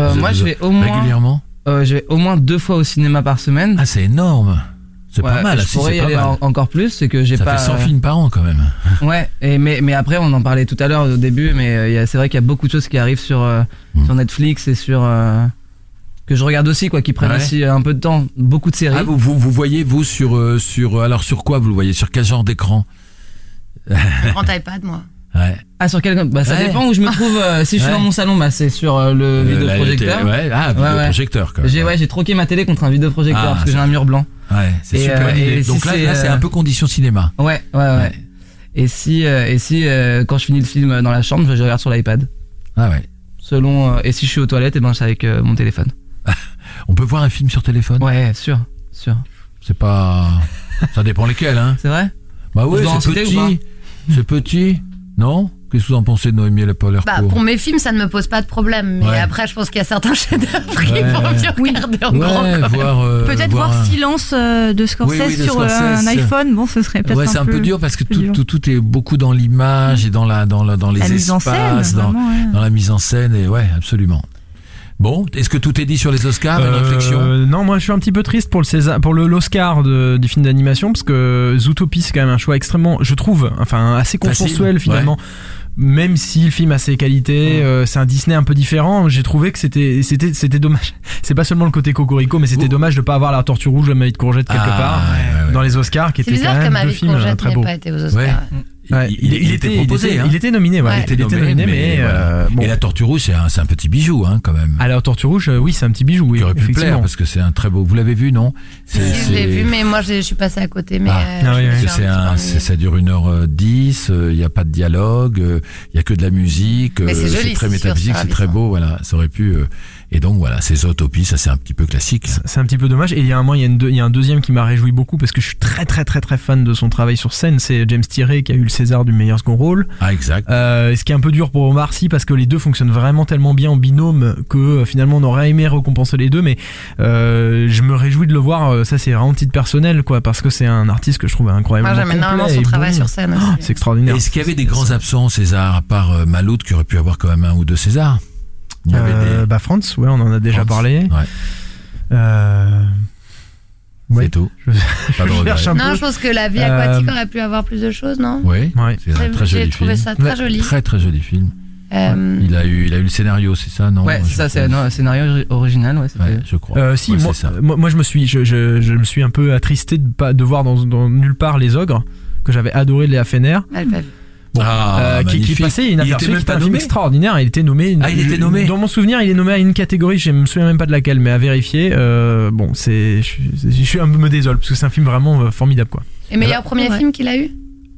Euh, Vous- moi, je vais au moins, Régulièrement? Euh, je vais au moins deux fois au cinéma par semaine. Ah, c'est énorme. C'est pas mal, Je si, pourrais c'est y pas aller mal. en- encore plus, c'est que j'ai Ça pas. fait 100 euh, films par an quand même. Ouais, et mais, mais après, on en parlait tout à l'heure au début, mais euh, c'est vrai qu'il y a beaucoup de choses qui arrivent sur, euh, Mm. sur Netflix et sur. euh, que je regarde aussi, quoi, qui prennent Ouais. aussi un peu de temps. Beaucoup de séries. Ah, vous, vous, vous voyez, vous, sur, euh, sur. Alors, sur quoi vous le voyez? Sur quel genre d'écran? Grand iPad, moi. Ouais. Ah, sur quel. Bah, ça Ouais. dépend où je me trouve. euh, si je suis Ouais. dans mon salon, bah, c'est sur euh, le Euh, vidéoprojecteur. Ouais, ah, vidéoprojecteur, même. J'ai ouais, j'ai troqué ma télé contre un vidéoprojecteur Ah, parce que j'ai un mur blanc. Ouais, c'est super euh, idée. et Donc si là, c'est, là, c'est euh, un peu condition cinéma. Ouais, ouais, ouais. Et si, euh, et si euh, quand je finis le film dans la chambre, je regarde sur l'iPad. Ah ouais. Selon. euh, et si je suis aux toilettes, et ben c'est avec euh, mon téléphone. On peut voir un film sur téléphone? Ouais, sûr, sûr. C'est pas. Ça dépend lesquels, hein. C'est vrai? Bah oui, c'est petit. C'est petit. Non Qu'est-ce que vous en pensez de Noémie Le Paul Bah, pour mes films, ça ne me pose pas de problème. Mais Ouais. après, je pense qu'il y a certains chefs-d'œuvre qui Ouais. vont mieux regarder en grand. Ouais, voir. euh, Peut-être voir un- Silence euh, de Scorsese Oui, oui, de sur euh, un iPhone. Bon, ce serait peut-être Ouais, c'est un peu dur parce que tout, dur. tout, tout est beaucoup dans l'image et dans la dans la, dans les La mise en espaces, scène, dans, vraiment, ouais. dans la mise en scène et ouais, absolument. Bon, est-ce que tout est dit sur les Oscars Une Euh, réflexion non, moi je suis un petit peu triste pour le César, pour le l'Oscar de- du film d'animation parce que Zootopie c'est quand même un choix extrêmement, je trouve, enfin assez Facile, consensuel finalement. Même si le film a ses qualités, euh, c'est un Disney un peu différent. J'ai trouvé que c'était c'était c'était dommage. C'est pas seulement le côté cocorico, mais c'était Vous- dommage de pas avoir la Tortue Rouge, la Maille de courgette quelque Ah, part ouais, ouais, ouais. dans les Oscars, qui quand bizarre que même ma deux vie de films euh, courgette très n'ait beaux. pas été aux Ouais. Oscars. Ouais, il, il était, proposé, il était, hein. il était nominé. Ouais. Il était nominé, mais, euh, bon. Et la Tortue Rouge, c'est un, petit bijou, hein, quand même. La Tortue Rouge, euh, oui, c'est un petit bijou, oui, qui aurait pu plaire parce que c'est un très beau. Vous l'avez vu, non? Si, je l'ai vu, mais moi, je je suis passée à côté. Mais Ah. euh, Ah oui, oui. suis Parce que c'est un ça dure 1h10, il n'y a pas de dialogue, il y a que de la musique, c'est euh, très métaphysique, c'est très beau, voilà, ça aurait pu. Et donc voilà, c'est Zootopie, ça c'est un petit peu classique. C'est un petit peu dommage. Et il y a un, moment, il y a, une deux- il y a un deuxième qui m'a réjoui beaucoup parce que je suis très très très très fan de son travail sur scène. C'est James Tiré qui a eu le César du meilleur second rôle. Ah exact. Euh, ce qui est un peu dur pour Omar Sy parce que les deux fonctionnent vraiment tellement bien en binôme que euh, finalement on aurait aimé récompenser les deux. Mais euh, je me réjouis de le voir. euh, Ça c'est vraiment titre personnel quoi parce que c'est un artiste que je trouve incroyablement Moi, j'aime énormément complet son et travail bon. sur scène Oh, aussi. c'est extraordinaire. Est-ce qu'il y avait des grands absents, César, à part euh, Maloute, qui aurait pu avoir quand même un ou deux Césars? Il y avait Euh, des. Bah France, ouais, on en a déjà France, parlé. Ouais, Euh, ouais. c'est tout. Je- Non, peu. je pense que la vie Euh, aquatique aurait pu avoir plus de choses, non Oui, Ouais. c'est un très j'ai joli trouvé film. ça très joli. Très très joli film. Euh, Il a eu, il a eu le scénario, c'est ça, non Ouais, ça, c'est un scénario ori- original, ouais. je crois. Euh, si, Ouais, moi, c'est ça. moi, moi, je me suis, je, je, je me suis un peu attristé de pas de voir dans, dans nulle part les ogres que j'avais adoré de Léa Fener, elle vu. euh, Ah, qui, qui passait Il était pas un film nommé extraordinaire. Il était nommé. Ah, il était nommé Dans mon souvenir, il est nommé à une catégorie. Je me souviens même pas de laquelle, mais à vérifier. Euh, bon, c'est, je, suis- je suis un peu me désole parce que c'est un film vraiment euh, formidable, quoi. Et meilleur premier Ouais. film qu'il a eu?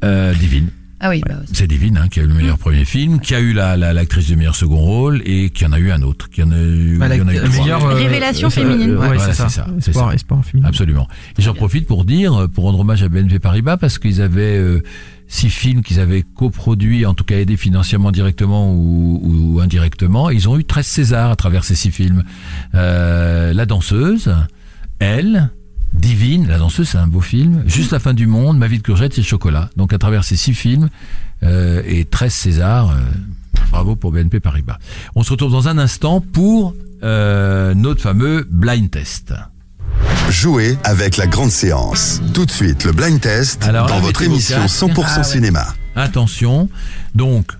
Euh, Divine. Ah oui, bah, C'est Divine hein, qui a eu le meilleur premier film, qui a eu la la- l'actrice du meilleur second rôle et qui en a eu un autre, qui en a eu, Bah, il y en a eu la- trois. meilleur, euh, Révélation euh, féminine. euh, ouais, Voilà, c'est ça. c'est ça, c'est Espoir, ça. espoir féminin. Absolument. Et j'en profite pour dire, pour rendre hommage à BNP Paribas, parce qu'ils avaient euh, six films qu'ils avaient coproduits, en tout cas aidés financièrement directement ou, indirectement. Ils ont eu 13 Césars à travers ces six films. Euh, la danseuse, Elle, Divine, la danseuse, c'est un beau film. Juste la fin du monde, Ma vie de courgette et chocolat. Donc à travers ces six films euh, et 13 Césars, euh, bravo pour BNP Paribas. On se retrouve dans un instant pour euh, notre fameux blind test. Jouez avec la grande séance. Tout de suite, le blind test Alors, dans votre émission casques. 100% Ah ouais. cinéma. Attention. Donc,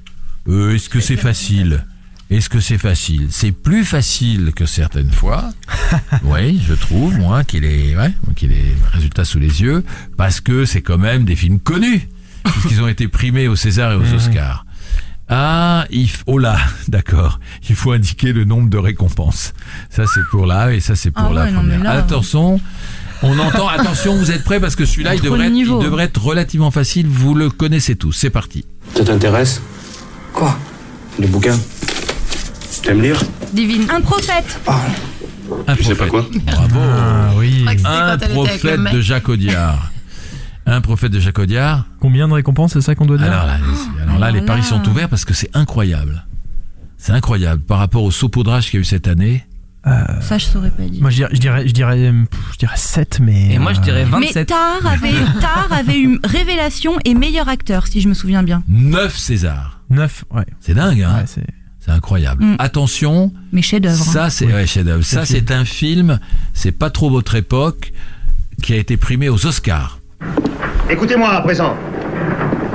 euh, est-ce que c'est facile? Est-ce que c'est facile? C'est plus facile que certaines fois. oui, je trouve, moi, qu'il est, ouais, qu'il est résultat sous les yeux, parce que c'est quand même des films connus, puisqu'ils ont été primés au César et aux Oscars. Ah, il f- oh là, d'accord. Il faut indiquer le nombre de récompenses. Ça c'est pour là et ça c'est pour Ah la ouais, non, mais première. là- Attention, on entend. Attention, vous êtes prêts parce que celui-là il devrait, être, il niveau. devrait être relativement facile. Vous le connaissez tous. C'est parti. Ça t'intéresse? Quoi? Les bouquins? T'aimes lire? Divine. Un prophète. Un Tu sais pas prophète. quoi? Bravo. Ah oui. Un prophète de Jacques Audiard. Un prophète de Jacques Audiard. Combien de récompenses, c'est ça qu'on doit dire Alors là, les- alors là, les Alors paris là. sont ouverts parce que c'est incroyable. C'est incroyable par rapport au saupoudrage qu'il y a eu cette année. Ça, je saurais pas dire. Moi, je dirais, je dirais, je dirais, pff, je dirais 7, mais. Et moi, je dirais euh, Mais 27. Tar avait, Tar avait eu révélation et meilleur acteur, si je me souviens bien. 9 Césars. 9, ouais. C'est dingue, hein ouais c'est... C'est incroyable. Mm. Attention, Mais chef-d'œuvre. hein. ça c'est ouais, chef-d'œuvre. Ça c'est un film. C'est pas trop votre époque. qui a été primé aux Oscars. Écoutez-moi à présent.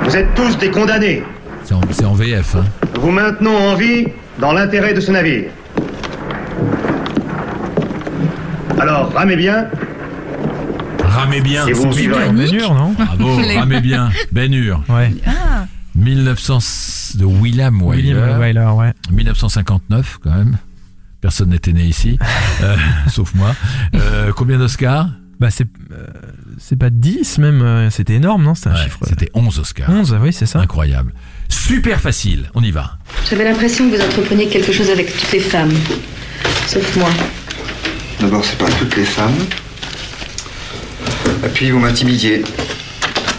Vous êtes tous des condamnés. C'est en, c'est en VF. Hein. Vous maintenons en vie dans l'intérêt de ce navire. Alors, ramez bien. Ramez bien. Et vous vivrez. Bénur, non Bravo, ramez bien. Ben Hur. Ouais. 1900 de William Wyler. William Wyler, ouais. 1959 quand même. Personne n'était né ici, euh, sauf moi. Euh, combien d'Oscars? Bah c'est euh, c'est pas 10 même, euh, c'était énorme, non C'était un Ouais, chiffre. C'était 11 Oscars. 11, oui, c'est ça. Incroyable. Super facile, on y va. J'avais l'impression que vous entrepreniez quelque chose avec toutes les femmes. Sauf moi. D'abord, c'est pas toutes les femmes. Et puis, vous m'intimidiez.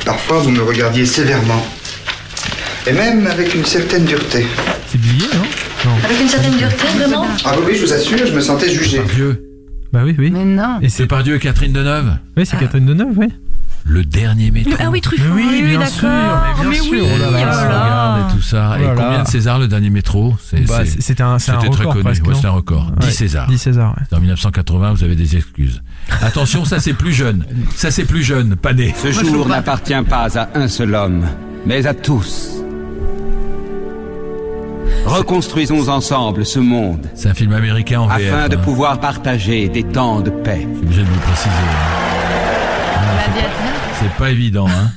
Parfois, vous me regardiez sévèrement. Et même avec une certaine dureté. C'est billet, non? Non. Avec une certaine dureté, vraiment? Ah oui, oui, je vous assure, je me sentais jugé. Dieu. Bah oui, oui. Mais non. Et c'est par Dieu Catherine Deneuve. Oui, c'est Catherine Deneuve, oui. Le dernier métro. Ah oui, Truffaut. Mais oui, oui, bien d'accord. sûr, mais bien Mais sûr. oui, Oh là là, oh et tout ça. Oh là et combien de César le dernier métro C'est- Bah, c'est- C'était un, c'est un C'était très record connu. Ouais, c'est un record. 10 Ouais, César. 10 César, ouais. En 1980, vous avez des excuses. Attention, ça c'est plus jeune. Ça c'est plus jeune, pas né. Ce jour n'appartient pas à un seul homme, mais à tous. Reconstruisons ensemble ce monde C'est un film américain en VF. afin de hein. pouvoir partager des temps de paix. Je suis obligé de vous préciser. hein. C'est pas évident, hein.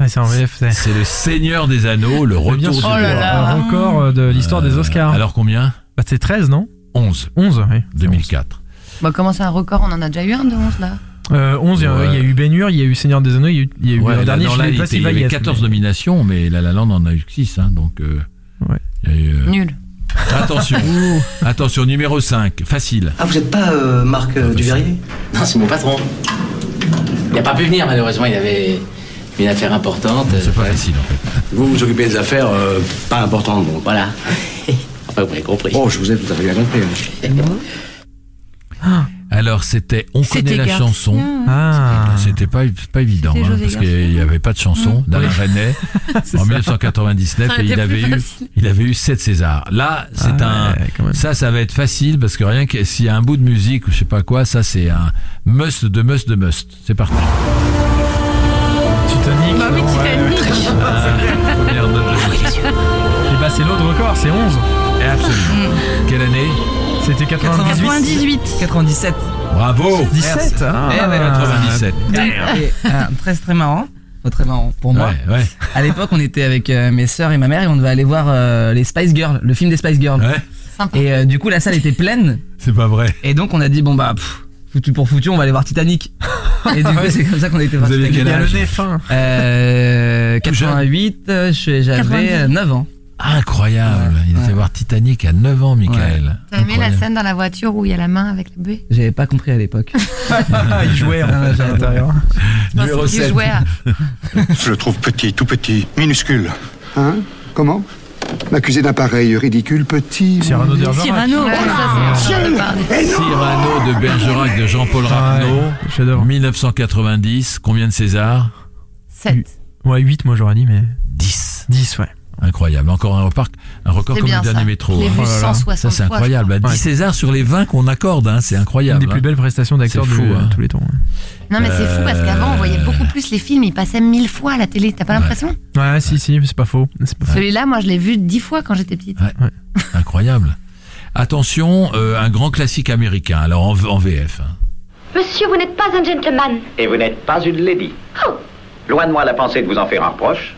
Ouais, c'est en VF, c'est. Le Seigneur des Anneaux, le retour du sûr, roi. un record euh, de l'histoire des Oscars. Alors combien Bah, c'est 13, non 11. 11, oui. 2004. Bon, comment c'est un record On en a déjà eu un de 11 là. Euh, 11, il y a- Ouais. il y a eu Ben Hur, il y a eu Seigneur des Anneaux, il y a eu, il y a eu Ouais, le là, dernier, non, je là, il, pas s'il il y va y avait être. 14 nominations, mais La La Land en a eu que 6, hein, donc. euh, Ouais. il y a eu, euh, Nul. Attention, attention, numéro 5, facile. Ah, vous n'êtes pas euh, Marc euh, Duverrier Non, c'est mon patron. Il n'a pas pu venir, malheureusement. Il avait une affaire importante. C'est pas facile en fait. Vous vous occupez des affaires euh, pas importantes, bon, voilà. enfin, vous avez compris. Oh, je vous ai tout à fait bien compris. Alors c'était On connaît la Garcia. chanson. Ah. C'était pas, pas évident, hein, parce qu'il n'y avait pas de chanson d'Alain René en ça. 1999 Ça et il avait eu, facile. il avait eu 7 Césars. Là, c'est Ah un, ouais, ça, ça va être facile parce que rien que s'il y a un bout de musique ou je sais pas quoi, ça c'est un must de must de must. C'est parti. Titanic. Bah oui, ouais, Titanic. ouais. Ah, première note de Et bah, c'est l'autre record, c'est 11. Et absolument. Quelle année? C'était 98. 98. 97. Bravo. 17 ah. Eh ouais, 97. Et, euh, très très marrant. Très marrant pour moi. Ouais, ouais, À l'époque, on était avec euh, mes sœurs et ma mère et on devait aller voir euh, les Spice Girls, le film des Spice Girls. ouais. Sympa. Et euh, du coup, la salle était pleine. C'est pas vrai. Et donc, on a dit bon bah pff, foutu pour foutu, on va aller voir Titanic. Et du coup, c'est comme ça qu'on a été voir Vous aviez quel Il y a âge le nez fin. Euh, Tout jeune. 88, euh, je- j'avais 98. euh, 9 ans. Incroyable. Il était Ouais. voir Titanic à 9 ans, Michael. T'as aimé la scène dans la voiture où il y a la main avec la buée J'avais pas compris à l'époque. il jouait en Ah, fait, à l'intérieur. Numéro Parce qu'il 7. jouait à- Je le trouve petit, tout petit, minuscule. Hein? Comment? M'accuser d'un pareil ridicule petit. Cyrano de Bergerac. Cyrano. Ouais, parlé. Cyrano de Bergerac de Jean-Paul Rapneau. Ouais, J'adore. 1990. Combien de César Sept. Ouais, 8, moi j'aurais dit, mais 10. 10, ouais. Incroyable. Encore un record, un record comme le dernier ça. métro. Hein. vu Oh là là. 160 Ça, c'est fois, incroyable. je Bah, 10 Ouais. Césars sur les 20 qu'on accorde, hein, c'est Une incroyable. des plus hein. belles prestations d'acteurs C'est de fou, hein. tous les temps. crois. Non, mais c'est fou parce qu'avant, on voyait beaucoup plus les films. Ils passaient mille fois à la télé. T'as pas l'impression? Ouais, si, si, c'est pas faux. C'est pas faux. Celui-là, moi, je l'ai vu dix fois quand j'étais petite. Ouais. Incroyable. Attention, euh, un grand classique américain, alors en, en VF. hein. Monsieur, vous n'êtes pas un gentleman. Et vous n'êtes pas une lady. Loin de moi la pensée de vous en faire un reproche.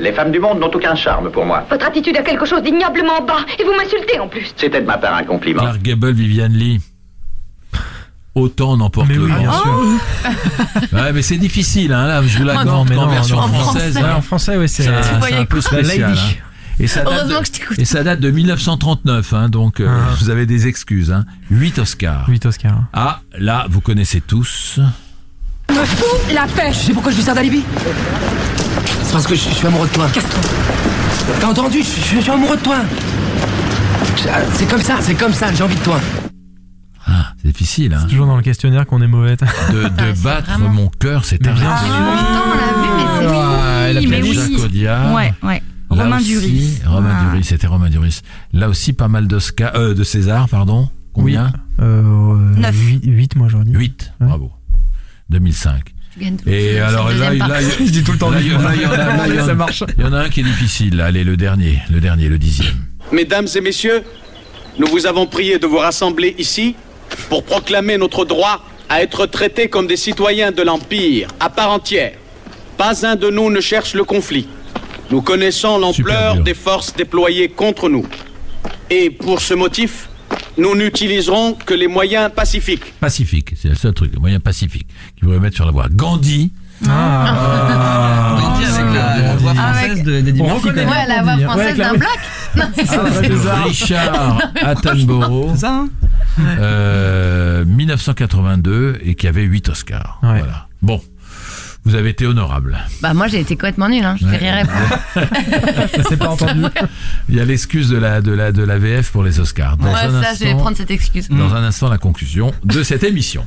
Les femmes du monde n'ont aucun charme pour moi. Votre attitude a quelque chose d'ignoblement bas et vous m'insultez en plus. C'était de ma part un compliment. Clark Gable, Viviane Lee. Autant n'emporte Mais le oui, bien sûr. Ouais, mais c'est difficile, hein, là, je vous Ah l'accorde mais non, version non, en française. français. hein, Ouais, en français, ouais, c'est- un peu spécial. Lady. hein. Et ça, date de, que je t'écoute. et ça date de 1939, hein, donc euh, Ah. vous avez des excuses. Hein. 8 Oscars. 8 Oscars. Ah, là, vous connaissez tous. Me fout la pêche. Tu sais pourquoi je dis ça d'alibi C'est parce que je, je suis amoureux de toi. Casse-toi. T'as entendu? Je, je- je suis amoureux de toi. Ah, C'est comme ça, c'est comme ça, j'ai envie de toi. Ah, c'est difficile, hein. Toujours dans le questionnaire qu'on est mauvais. De, de c'est battre vraiment- mon cœur, c'est terrible. sûr. Longtemps, on l'a vu, mais c'est. Ah, elle a Oui, mais oui. Jacques Audiard. Ouais, ouais. Là Romain aussi, Duris. Romain Ah. Duris, c'était Romain Duris. Là aussi, pas mal d'Oscars, euh, de César, pardon. Combien? Euh, Neuf. 8, moi j'aurais dit. 8. Ouais. Bravo. 2005. Tu gagnes tout le Et alors là, Je dis tout le temps là, lui. il y en a- il y en a- là, il y en a- Ça marche. Il y en a un qui est difficile. Allez, le dernier, le dernier, le dixième. Mesdames et messieurs, nous vous avons prié de vous rassembler ici pour proclamer notre droit à être traités comme des citoyens de l'Empire à part entière. Pas un de nous ne cherche le conflit. Nous connaissons l'ampleur des forces déployées contre nous. Et pour ce motif, nous n'utiliserons que les moyens pacifiques. Pacifique, c'est le seul truc, le moyen pacifique qui pourrait mettre sur la voie. Gandhi. Ah. Gandhi avec la, la voix française de On Murphy. reconnaît Ouais, même. la voix française d'un black. Richard Attenborough. C'est ça, hein euh, 1982 et qui avait 8 Oscars. Ouais. Voilà. Bon, vous avez été honorable. Bah, moi, j'ai été complètement nulle, hein. Je Ouais. rien pas entendu. Il y a l'excuse de la, de, la, de la VF pour les Oscars. Dans Ouais, un ça, je vais instant- prendre cette excuse. Dans un instant, la conclusion de cette émission.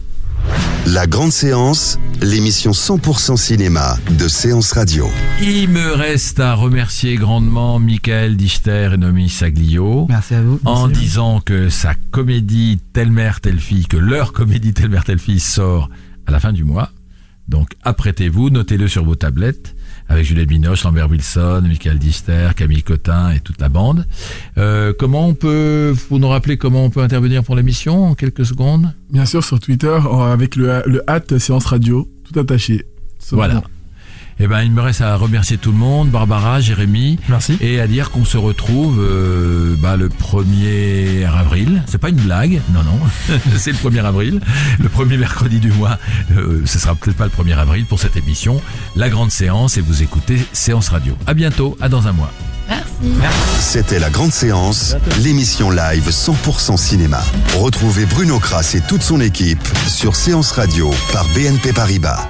La grande séance, l'émission 100% cinéma de Séance Radio. Il me reste à remercier grandement Michael Dichter et Nomi Saglio. Merci à vous. En disant que sa comédie Telle mère, telle fille, que leur comédie Telle mère, telle fille sort à la fin du mois. Donc apprêtez-vous, notez-le sur vos tablettes avec Juliette Binoche, Lambert Wilson, Michael Dister, Camille Cotin et toute la bande. Euh, comment on peut, vous nous rappeler comment on peut intervenir pour l'émission en quelques secondes? Bien sûr, sur Twitter, euh, avec le, le hâte séance radio, tout attaché. Voilà. Eh ben, il me reste à remercier tout le monde, Barbara, Jérémy. Merci. Et à dire qu'on se retrouve euh, bah, le 1er avril. C'est pas une blague, non, non. c'est le 1er avril. Le premier mercredi du mois. Euh, ce sera peut-être pas le 1er avril pour cette émission. La grande séance et vous écoutez Séance Radio. À bientôt, à dans un mois. C'était la grande séance, l'émission live 100% cinéma. Retrouvez Bruno Kras et toute son équipe sur Séance Radio par BNP Paribas.